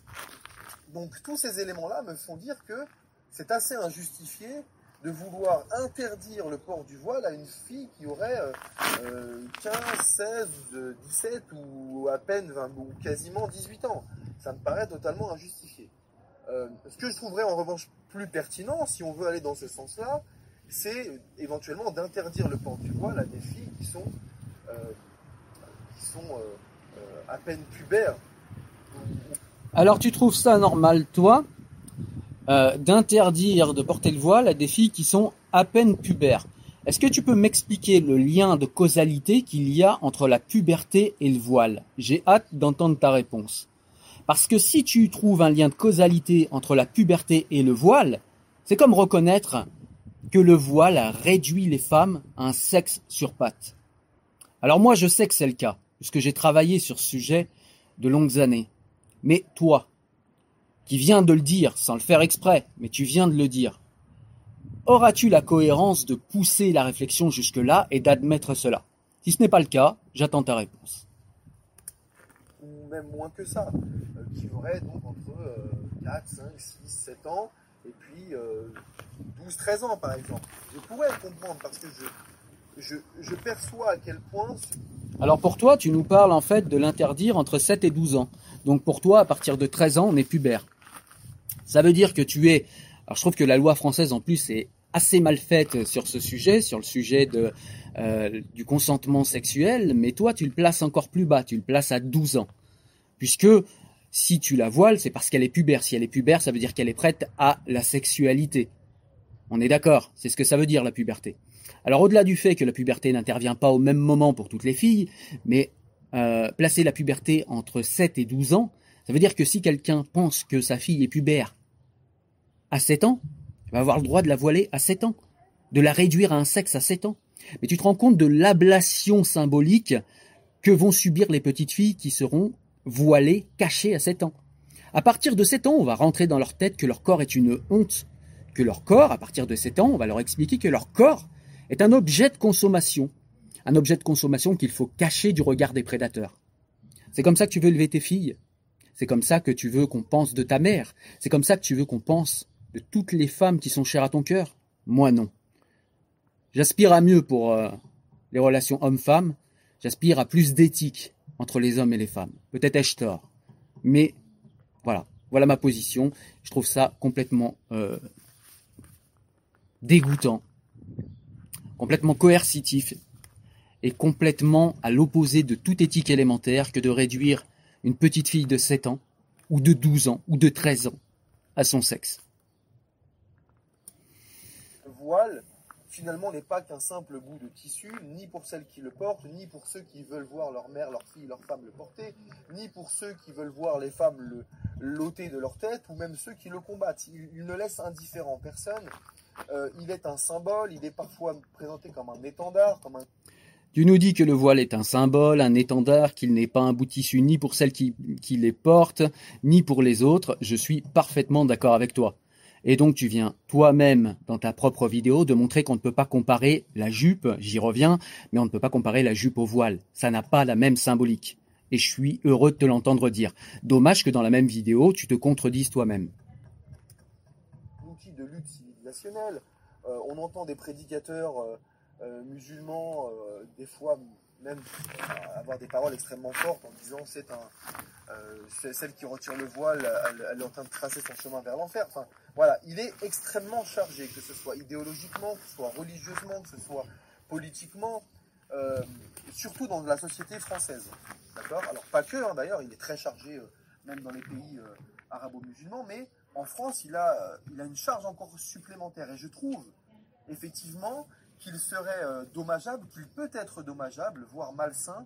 Donc tous ces éléments-là me font dire que c'est assez injustifié de vouloir interdire le port du voile à une fille qui aurait 15, 16, 17 ou à peine 20, ou quasiment 18 ans. Ça me paraît totalement injustifié. Euh, ce que je trouverais en revanche plus pertinent, si on veut aller dans ce sens-là, c'est éventuellement d'interdire le port du voile à des filles qui sont, euh, sont euh, euh, à peine pubères. Alors tu trouves ça normal, toi, d'interdire de porter le voile à des filles qui sont à peine pubères Est-ce que tu peux m'expliquer le lien de causalité qu'il y a entre la puberté et le voile? J'ai hâte d'entendre ta réponse. Parce que si tu trouves un lien de causalité entre la puberté et le voile, c'est comme reconnaître que le voile réduit les femmes à un sexe sur pattes. Alors moi je sais que c'est le cas, puisque j'ai travaillé sur ce sujet de longues années. Mais toi, qui viens de le dire, sans le faire exprès, mais tu viens de le dire, auras-tu la cohérence de pousser la réflexion jusque-là et d'admettre cela? Si ce n'est pas le cas, j'attends ta réponse. Ou même moins que ça, euh, qui aurait donc entre 4, 5, 6, 7 ans, et puis 12-13 euh, ans par exemple. Je pourrais comprendre parce que je, perçois à quel point... Alors pour toi, tu nous parles en fait de l'interdire entre 7 et 12 ans. Donc pour toi, à partir de 13 ans, on est pubère. Ça veut dire que tu es... Alors je trouve que la loi française en plus est assez mal faite sur ce sujet, sur le sujet euh, du consentement sexuel, mais toi tu le places encore plus bas, tu le places à 12 ans. Puisque si tu la voiles, c'est parce qu'elle est pubère. Si elle est pubère, ça veut dire qu'elle est prête à la sexualité. On est d'accord, c'est ce que ça veut dire la puberté. Alors au-delà du fait que la puberté n'intervient pas au même moment pour toutes les filles, mais euh, placer la puberté entre 7 et 12 ans, ça veut dire que si quelqu'un pense que sa fille est pubère à 7 ans, il va avoir le droit de la voiler à 7 ans, de la réduire à un sexe à 7 ans. Mais tu te rends compte de l'ablation symbolique que vont subir les petites filles qui seront voilées, cachées à 7 ans. À partir de 7 ans, on va rentrer dans leur tête que leur corps est une honte, que leur corps, à partir de 7 ans, on va leur expliquer que leur corps est un objet de consommation, un objet de consommation qu'il faut cacher du regard des prédateurs. C'est comme ça que tu veux élever tes filles. C'est comme ça que tu veux qu'on pense de ta mère. C'est comme ça que tu veux qu'on pense de toutes les femmes qui sont chères à ton cœur. Moi non. J'aspire à mieux pour euh, les relations hommes-femmes. J'aspire à plus d'éthique entre les hommes et les femmes. Peut-être ai-je tort. Mais voilà, voilà ma position. Je trouve ça complètement euh, dégoûtant, complètement coercitif et complètement à l'opposé de toute éthique élémentaire que de réduire une petite fille de 7 ans, ou de 12 ans, ou de 13 ans à son sexe. Voile, finalement, n'est pas qu'un simple bout de tissu, ni pour celles qui le portent, ni pour ceux qui veulent voir leur mère, leur fille, leur femme le porter, ni pour ceux qui veulent voir les femmes le l'ôter de leur tête, ou même ceux qui le combattent. Il, ne laisse indifférent personne. Euh, il est un symbole, il est parfois présenté comme un étendard, comme un tu nous dis que le voile est un symbole, un étendard, qu'il n'est pas un bout de tissu ni pour celles qui, qui les portent, ni pour les autres. Je suis parfaitement d'accord avec toi. Et donc tu viens toi-même dans ta propre vidéo de montrer qu'on ne peut pas comparer la jupe, j'y reviens, mais on ne peut pas comparer la jupe au voile. Ça n'a pas la même symbolique. Et je suis heureux de te l'entendre dire. Dommage que dans la même vidéo, tu te contredises toi-même. Outil de lutte civilisationnelle. Euh, on entend des prédicateurs euh, euh, musulmans, des fois même avoir des paroles extrêmement fortes en disant c'est un euh, celle qui retire le voile, elle, est en train de tracer son chemin vers l'enfer. Enfin, voilà, il est extrêmement chargé, que ce soit idéologiquement, que ce soit religieusement, que ce soit politiquement, surtout dans la société française. D'accord? Alors pas que, hein, d'ailleurs, il est très chargé même dans les pays arabo-musulmans, mais en France, il a, il a une charge encore supplémentaire. Et je trouve effectivement qu'il serait euh, dommageable, qu'il peut être dommageable, voire malsain,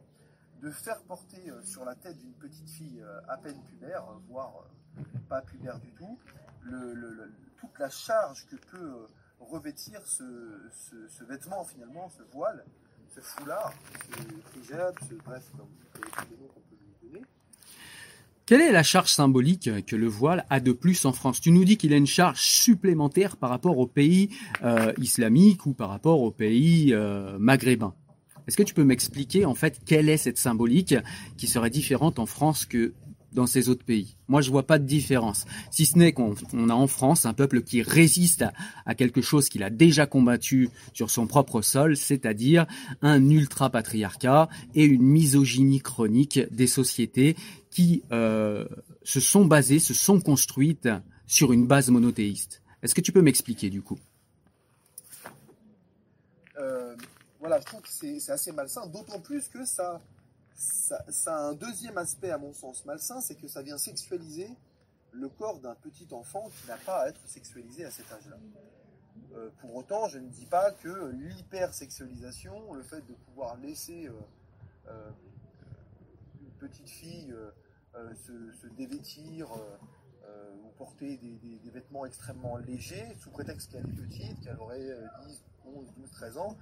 de faire porter euh, sur la tête d'une petite fille euh, à peine pubère, voire pas pubère du tout, toute la charge que peut revêtir ce, vêtement finalement, ce voile, ce foulard, ce hijab, ce bref, comme qu'on peut lui donner. Quelle est la charge symbolique que le voile a de plus en France? Tu nous dis qu'il a une charge supplémentaire par rapport aux pays euh, islamiques ou par rapport aux pays euh, maghrébins. Est-ce que tu peux m'expliquer en fait quelle est cette symbolique qui serait différente en France que dans ces autres pays? Moi, je vois pas de différence. Si ce n'est qu'on a en France un peuple qui résiste à, quelque chose qu'il a déjà combattu sur son propre sol, c'est-à-dire un ultra-patriarcat et une misogynie chronique des sociétés qui euh, se sont basées, se sont construites sur une base monothéiste. Est-ce que tu peux m'expliquer du coup? Euh, Voilà, je trouve que c'est assez malsain, d'autant plus que ça a un deuxième aspect, à mon sens, malsain, c'est que ça vient sexualiser le corps d'un petit enfant qui n'a pas à être sexualisé à cet âge-là. Euh, pour autant, je ne dis pas que l'hypersexualisation, le fait de pouvoir laisser euh, une petite fille se, dévêtir ou porter des, vêtements extrêmement légers, sous prétexte qu'elle est petite, qu'elle aurait 10, 11, 12, 13 ans,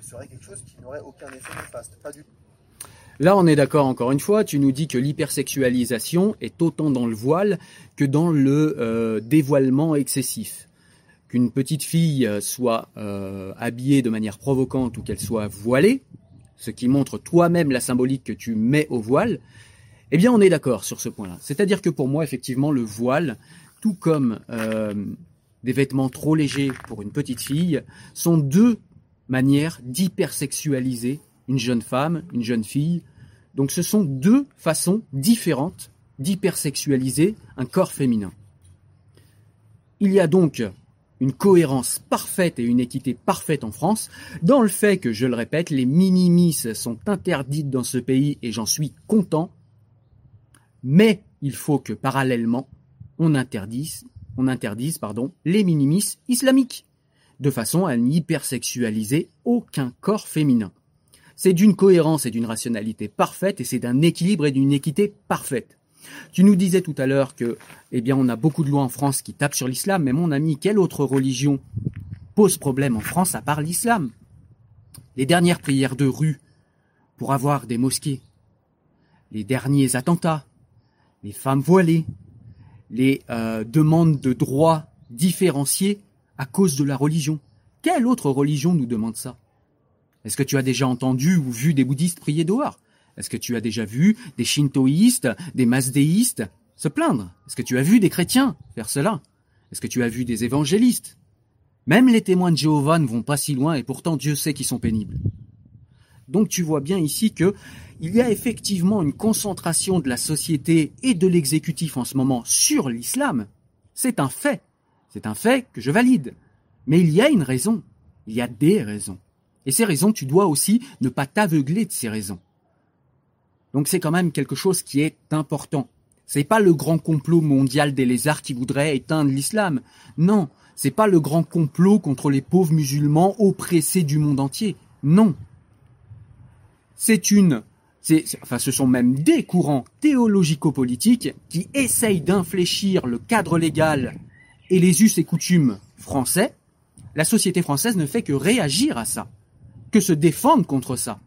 serait quelque chose qui n'aurait aucun effet néfaste. Pas du tout. Là, on est d'accord encore une fois, tu nous dis que l'hypersexualisation est autant dans le voile que dans le euh, dévoilement excessif. Qu'une petite fille euh, soit euh, habillée de manière provocante ou qu'elle soit voilée, ce qui montre toi-même la symbolique que tu mets au voile, eh bien on est d'accord sur ce point-là. C'est-à-dire que pour moi, effectivement, le voile, tout comme des vêtements trop légers pour une petite fille, sont deux manières d'hypersexualiser une jeune femme, une jeune fille. Donc ce sont deux façons différentes d'hypersexualiser un corps féminin. Il y a donc une cohérence parfaite et une équité parfaite en France, dans le fait que, je le répète, les minimis sont interdites dans ce pays et j'en suis content, mais il faut que parallèlement, on interdise, les minimis islamiques, de façon à n'hypersexualiser aucun corps féminin. C'est d'une cohérence et d'une rationalité parfaite et c'est d'un équilibre et d'une équité parfaite. Tu nous disais tout à l'heure que, eh bien, on a beaucoup de lois en France qui tapent sur l'islam, mais mon ami, quelle autre religion pose problème en France à part l'islam? Les dernières prières de rue pour avoir des mosquées, les derniers attentats, les femmes voilées, les euh, demandes de droits différenciés à cause de la religion. Quelle autre religion nous demande ça? Est-ce que tu as déjà entendu ou vu des bouddhistes prier dehors? Est-ce que tu as déjà vu des shintoïstes, des masdéistes se plaindre? Est-ce que tu as vu des chrétiens faire cela? Est-ce que tu as vu des évangélistes? Même les témoins de Jéhovah ne vont pas si loin et pourtant Dieu sait qu'ils sont pénibles. Donc tu vois bien ici que il y a effectivement une concentration de la société et de l'exécutif en ce moment sur l'islam. C'est un fait. C'est un fait que je valide. Mais il y a une raison. Il y a des raisons. Et ces raisons, tu dois aussi ne pas t'aveugler de ces raisons. Donc c'est quand même quelque chose qui est important. C'est pas le grand complot mondial des lézards qui voudrait éteindre l'islam. Non, c'est pas le grand complot contre les pauvres musulmans oppressés du monde entier. Non. C'est une enfin, ce sont même des courants théologico-politiques qui essayent d'infléchir le cadre légal et les us et coutumes français. La société française ne fait que réagir à ça, que se défendre contre ça.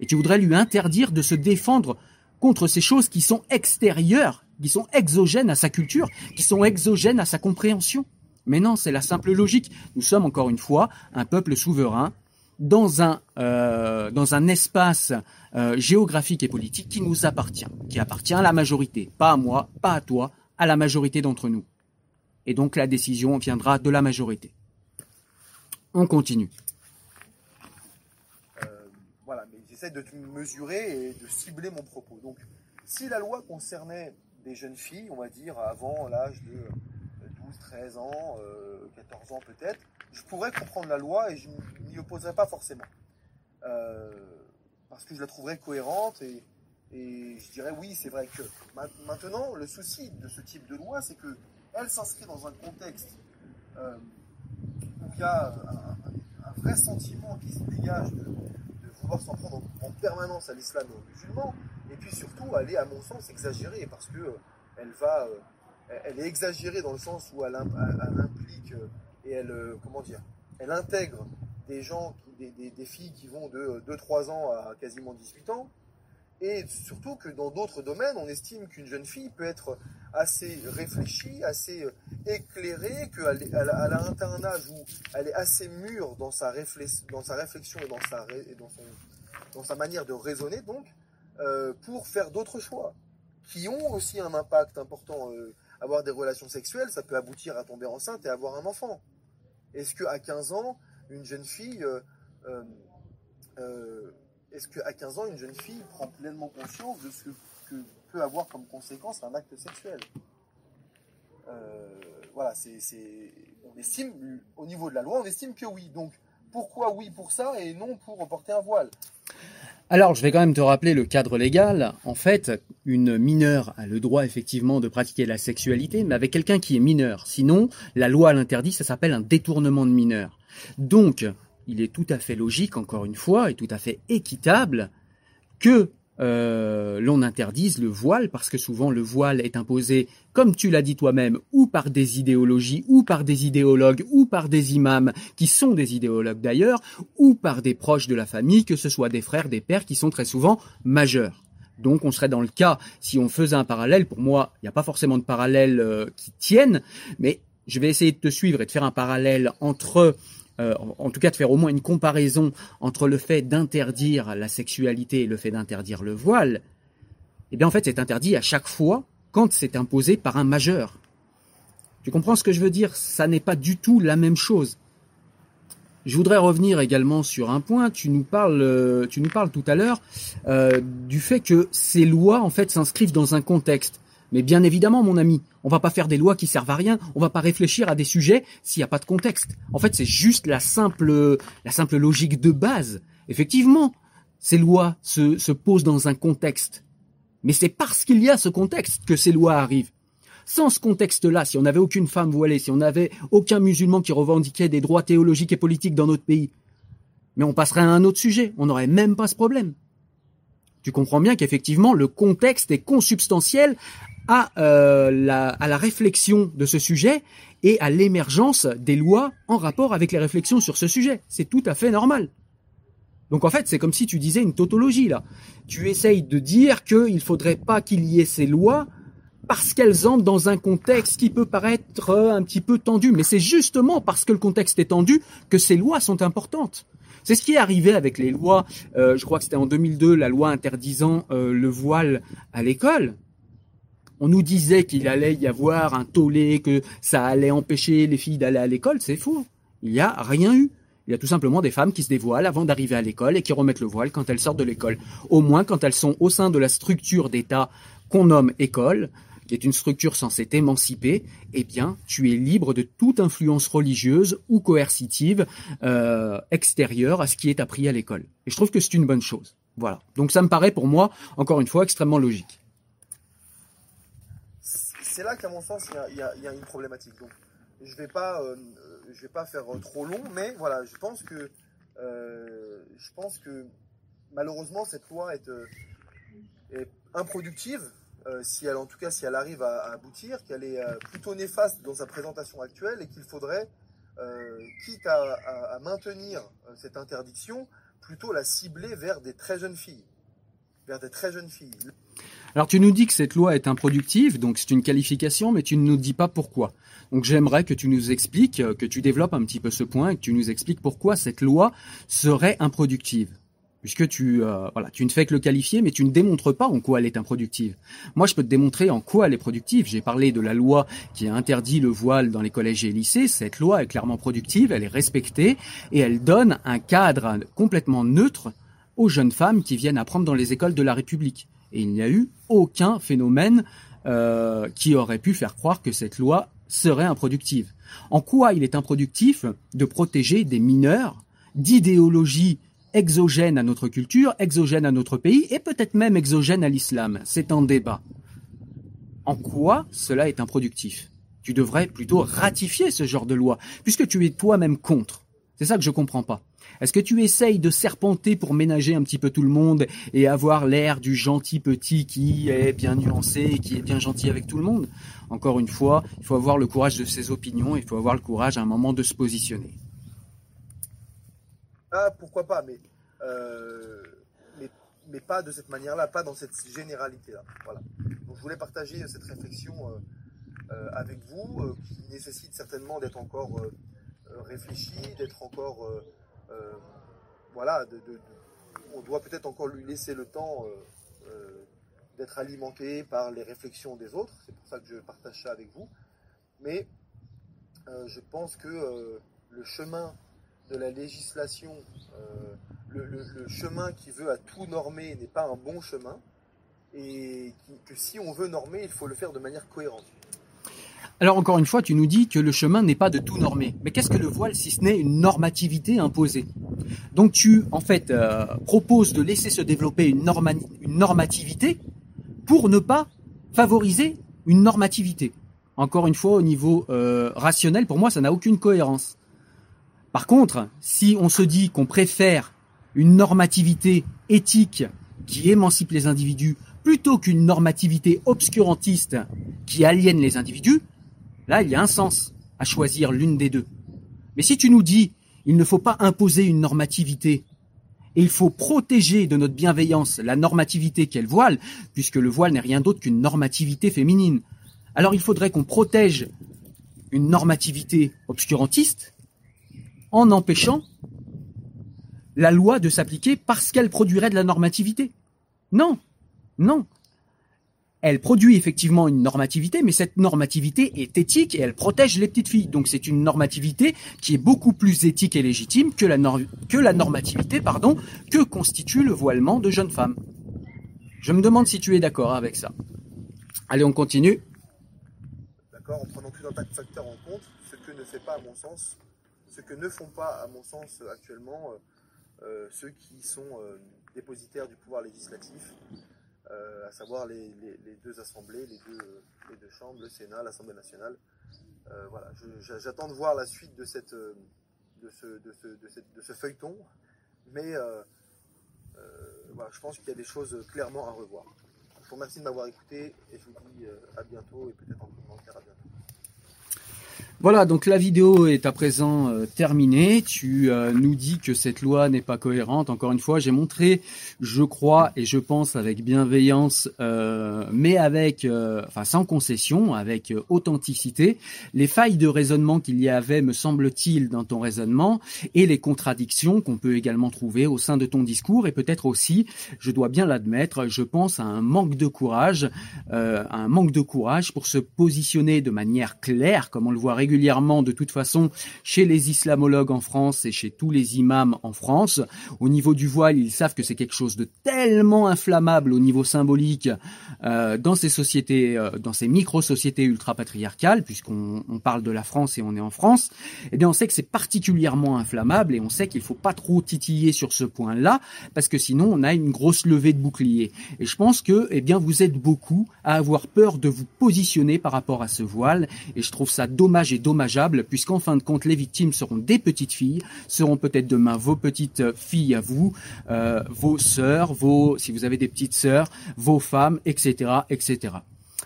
Et tu voudrais lui interdire de se défendre contre ces choses qui sont extérieures, qui sont exogènes à sa culture, qui sont exogènes à sa compréhension. Mais non, c'est la simple logique. Nous sommes encore une fois un peuple souverain dans un, euh, dans un espace euh, géographique et politique qui nous appartient, qui appartient à la majorité, pas à moi, pas à toi, à la majorité d'entre nous. Et donc la décision viendra de la majorité. On continue. Euh, voilà, mais j'essaie de mesurer et de cibler mon propos. Donc, si la loi concernait des jeunes filles, on va dire avant l'âge de 12, 13 ans, 14 ans peut-être, je pourrais comprendre la loi et je m'y opposerais pas forcément. Euh, parce que je la trouverais cohérente et, je dirais oui, c'est vrai que maintenant, le souci de ce type de loi, c'est que elle s'inscrit dans un contexte euh, où il y a un, vrai sentiment qui se dégage de, s'en prendre en, permanence à l'islam et aux musulmans, et puis surtout, elle est, à mon sens, exagérée parce que euh, elle va, elle est exagérée dans le sens où elle implique et elle, euh, comment dire, elle intègre des gens, des, des, filles qui vont de 2-3 ans à quasiment 18 ans, et surtout que dans d'autres domaines, on estime qu'une jeune fille peut être assez réfléchie, assez euh, éclairée, qu'elle elle, a atteint un âge où elle est assez mûre dans sa, dans sa réflexion et dans sa, dans, sa manière de raisonner, donc, euh, pour faire d'autres choix, qui ont aussi un impact important. avoir des relations sexuelles, ça peut aboutir à tomber enceinte et avoir un enfant. Est-ce qu'à 15 ans, une jeune fille, euh, euh, euh, est-ce qu'à 15 ans, une jeune fille prend pleinement conscience de ce que peut avoir comme conséquence un acte sexuel? Voilà, c'est, on estime, au niveau de la loi, on estime que oui. Donc, pourquoi oui pour ça et non pour porter un voile? Alors, je vais quand même te rappeler le cadre légal. En fait, une mineure a le droit effectivement de pratiquer la sexualité, mais avec quelqu'un qui est mineur. Sinon, la loi l'interdit, ça s'appelle un détournement de mineur. Donc, il est tout à fait logique, encore une fois, et tout à fait équitable que euh, l'on interdise le voile parce que souvent le voile est imposé, comme tu l'as dit toi-même, ou par des idéologies, ou par des idéologues, ou par des imams qui sont des idéologues d'ailleurs, ou par des proches de la famille, que ce soit des frères, des pères qui sont très souvent majeurs. Donc on serait dans le cas, si on faisait un parallèle, pour moi, il n'y a pas forcément de parallèle euh, qui tienne, mais je vais essayer de te suivre et de faire un parallèle entre euh, en tout cas de faire au moins une comparaison entre le fait d'interdire la sexualité et le fait d'interdire le voile, eh bien en fait c'est interdit à chaque fois quand c'est imposé par un majeur. Tu comprends ce que je veux dire? Ça n'est pas du tout la même chose. Je voudrais revenir également sur un point. Tu nous parles, euh, tu nous parles tout à l'heure euh, du fait que ces lois en fait s'inscrivent dans un contexte. Mais bien évidemment, mon ami, on va pas faire des lois qui servent à rien. On va pas réfléchir à des sujets s'il n'y a pas de contexte. En fait, c'est juste la simple, la simple logique de base. Effectivement, ces lois se, se posent dans un contexte. Mais c'est parce qu'il y a ce contexte que ces lois arrivent. Sans ce contexte-là, si on n'avait aucune femme voilée, si on n'avait aucun musulman qui revendiquait des droits théologiques et politiques dans notre pays, Mais on passerait à un autre sujet, on n'aurait même pas ce problème. Tu comprends bien qu'effectivement, le contexte est consubstantiel à, euh, la, à la réflexion de ce sujet et à l'émergence des lois en rapport avec les réflexions sur ce sujet. C'est tout à fait normal. Donc en fait, c'est comme si tu disais une tautologie là. Tu essayes de dire qu'il ne faudrait pas qu'il y ait ces lois parce qu'elles entrent dans un contexte qui peut paraître un petit peu tendu. Mais c'est justement parce que le contexte est tendu que ces lois sont importantes. C'est ce qui est arrivé avec les lois, euh, je crois que c'était en 2002, la loi interdisant euh, le voile à l'école. On nous disait qu'il allait y avoir un tollé, que ça allait empêcher les filles d'aller à l'école. C'est faux. Il n'y a rien eu. Il y a tout simplement des femmes qui se dévoilent avant d'arriver à l'école et qui remettent le voile quand elles sortent de l'école. Au moins quand elles sont au sein de la structure d'État qu'on nomme école, qui est une structure censée t'émanciper, eh bien, tu es libre de toute influence religieuse ou coercitive euh, extérieure à ce qui est appris à l'école. Et je trouve que c'est une bonne chose. Voilà. Donc ça me paraît pour moi, encore une fois, extrêmement logique c'est là qu'à mon sens, il y, a, une problématique. Donc, je vais euh, vais pas faire trop long, mais voilà, je pense que, euh, je pense que malheureusement cette loi est, euh, improductive. si elle, en tout cas, si elle arrive à, aboutir, qu'elle est plutôt néfaste dans sa présentation actuelle et qu'il faudrait, quitte à, maintenir cette interdiction, plutôt la cibler vers des très jeunes filles, vers des très jeunes filles. Alors tu nous dis que cette loi est improductive, donc c'est une qualification, mais tu ne nous dis pas pourquoi. Donc j'aimerais que tu nous expliques, euh, que tu développes un petit peu ce point que tu nous expliques pourquoi cette loi serait improductive. Puisque tu, euh, voilà, tu ne fais que le qualifier, mais tu ne démontres pas en quoi elle est improductive. Moi, je peux te démontrer en quoi elle est productive. J'ai parlé de la loi qui a interdit le voile dans les collèges et lycées. Cette loi est clairement productive, elle est respectée et elle donne un cadre complètement neutre aux jeunes femmes qui viennent apprendre dans les écoles de la République. Et il n'y a eu aucun phénomène euh, qui aurait pu faire croire que cette loi serait improductive. En quoi il est improductif de protéger des mineurs d'idéologies exogènes à notre culture, exogènes à notre pays et peut-être même exogènes à l'islam? C'est un débat. En quoi cela est improductif? Tu devrais plutôt ratifier ce genre de loi, puisque tu es toi-même contre. C'est ça que je comprends pas. Est-ce que tu essayes de serpenter pour ménager un petit peu tout le monde et avoir l'air du gentil petit qui est bien nuancé, qui est bien gentil avec tout le monde? Encore une fois, il faut avoir le courage de ses opinions, il faut avoir le courage à un moment de se positionner. Ah, pourquoi pas, mais, euh, mais, pas de cette manière-là, pas dans cette généralité-là. Voilà. Je voulais partager cette réflexion euh, euh, avec vous, qui nécessite certainement d'être encore réfléchi, d'être encore euh, voilà, on doit peut-être encore lui laisser le temps euh, euh, d'être alimenté par les réflexions des autres. C'est pour ça que je partage ça avec vous. Mais je pense que le chemin de la législation, le, chemin qui veut à tout normer n'est pas un bon chemin. Et que si on veut normer, il faut le faire de manière cohérente. Alors encore une fois, tu nous dis que le chemin n'est pas de tout normer. Mais qu'est-ce que le voile si ce n'est une normativité imposée? Donc tu, en fait, euh, proposes de laisser se développer une, normativité pour ne pas favoriser une normativité. Encore une fois, au niveau euh, rationnel, pour moi, ça n'a aucune cohérence. Par contre, si on se dit qu'on préfère une normativité éthique qui émancipe les individus plutôt qu'une normativité obscurantiste qui aliène les individus, Là, il y a un sens à choisir l'une des deux. Mais si tu nous dis, il ne faut pas imposer une normativité, et il faut protéger de notre bienveillance la normativité qu'elle voile, puisque le voile n'est rien d'autre qu'une normativité féminine, alors il faudrait qu'on protège une normativité obscurantiste en empêchant la loi de s'appliquer parce qu'elle produirait de la normativité. Non, non elle produit effectivement une normativité, mais cette normativité est éthique et elle protège les petites filles. Donc c'est une normativité qui est beaucoup plus éthique et légitime que la, normativité que constitue le voilement de jeunes femmes. Je me demande si tu es d'accord avec ça. Allez, on continue. D'accord, en prenant tout un tas de facteurs en compte, ce que ne fait pas à mon sens, ce que ne font pas à mon sens actuellement euh, euh, ceux qui sont euh, dépositaires du pouvoir législatif, euh, à savoir les, deux assemblées, les deux, chambres, le Sénat, l'Assemblée nationale. Euh, voilà, j'attends de voir la suite de, cette, de, ce, de, ce, de, ce feuilleton Mais voilà, je pense qu'il y a des choses clairement à revoir. Je vous remercie de m'avoir écouté et je vous dis à bientôt et peut-être en commentaire à bientôt. Voilà, donc la vidéo est à présent euh, terminée. Tu euh, nous dis que cette loi n'est pas cohérente. Encore une fois, j'ai montré, je crois et je pense avec bienveillance, euh, mais avec, enfin sans concession, avec authenticité, les failles de raisonnement qu'il y avait, me semble-t-il, dans ton raisonnement et les contradictions qu'on peut également trouver au sein de ton discours et peut-être aussi, je dois bien l'admettre, je pense à un manque de courage, un manque de courage pour se positionner de manière claire, comme on le voit régulièrement de toute façon chez les islamologues en France et chez tous les imams en France. Au niveau du voile, ils savent que c'est quelque chose de tellement inflammable au niveau symbolique dans ces sociétés, euh, dans ces micro-sociétés ultra-patriarcales, puisqu'on on parle de la France et on est en France. Eh bien, on sait que c'est particulièrement inflammable et on sait qu'il faut pas trop titiller sur ce point-là, parce que sinon on a une grosse levée de bouclier. Et je pense que, eh bien, vous êtes beaucoup à avoir peur de vous positionner par rapport à ce voile, et je trouve ça dommage et dommageable, puisqu'en fin de compte, les victimes seront des petites filles, seront peut-être demain vos petites filles à vous, euh, vos sœurs, vos, si vous avez des petites sœurs, vos femmes, etc., etc.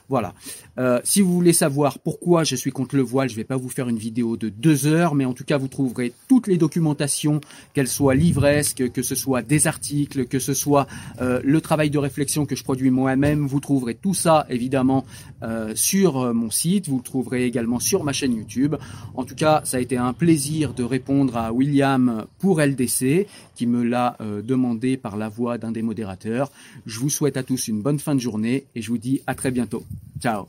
Voilà. Euh, si vous voulez savoir pourquoi je suis contre le voile, je ne vais pas vous faire une vidéo de deux heures, mais en tout cas, vous trouverez toutes les documentations, qu'elles soient livresques, que ce soit des articles, que ce soit euh, le travail de réflexion que je produis moi-même. Vous trouverez tout ça, évidemment, euh, sur mon site. Vous le trouverez également sur ma chaîne YouTube. En tout cas, ça a été un plaisir de répondre à William pour LDC, qui me l'a demandé par la voix d'un des modérateurs. Je vous souhaite à tous une bonne fin de journée et je vous dis à très bientôt. Chao.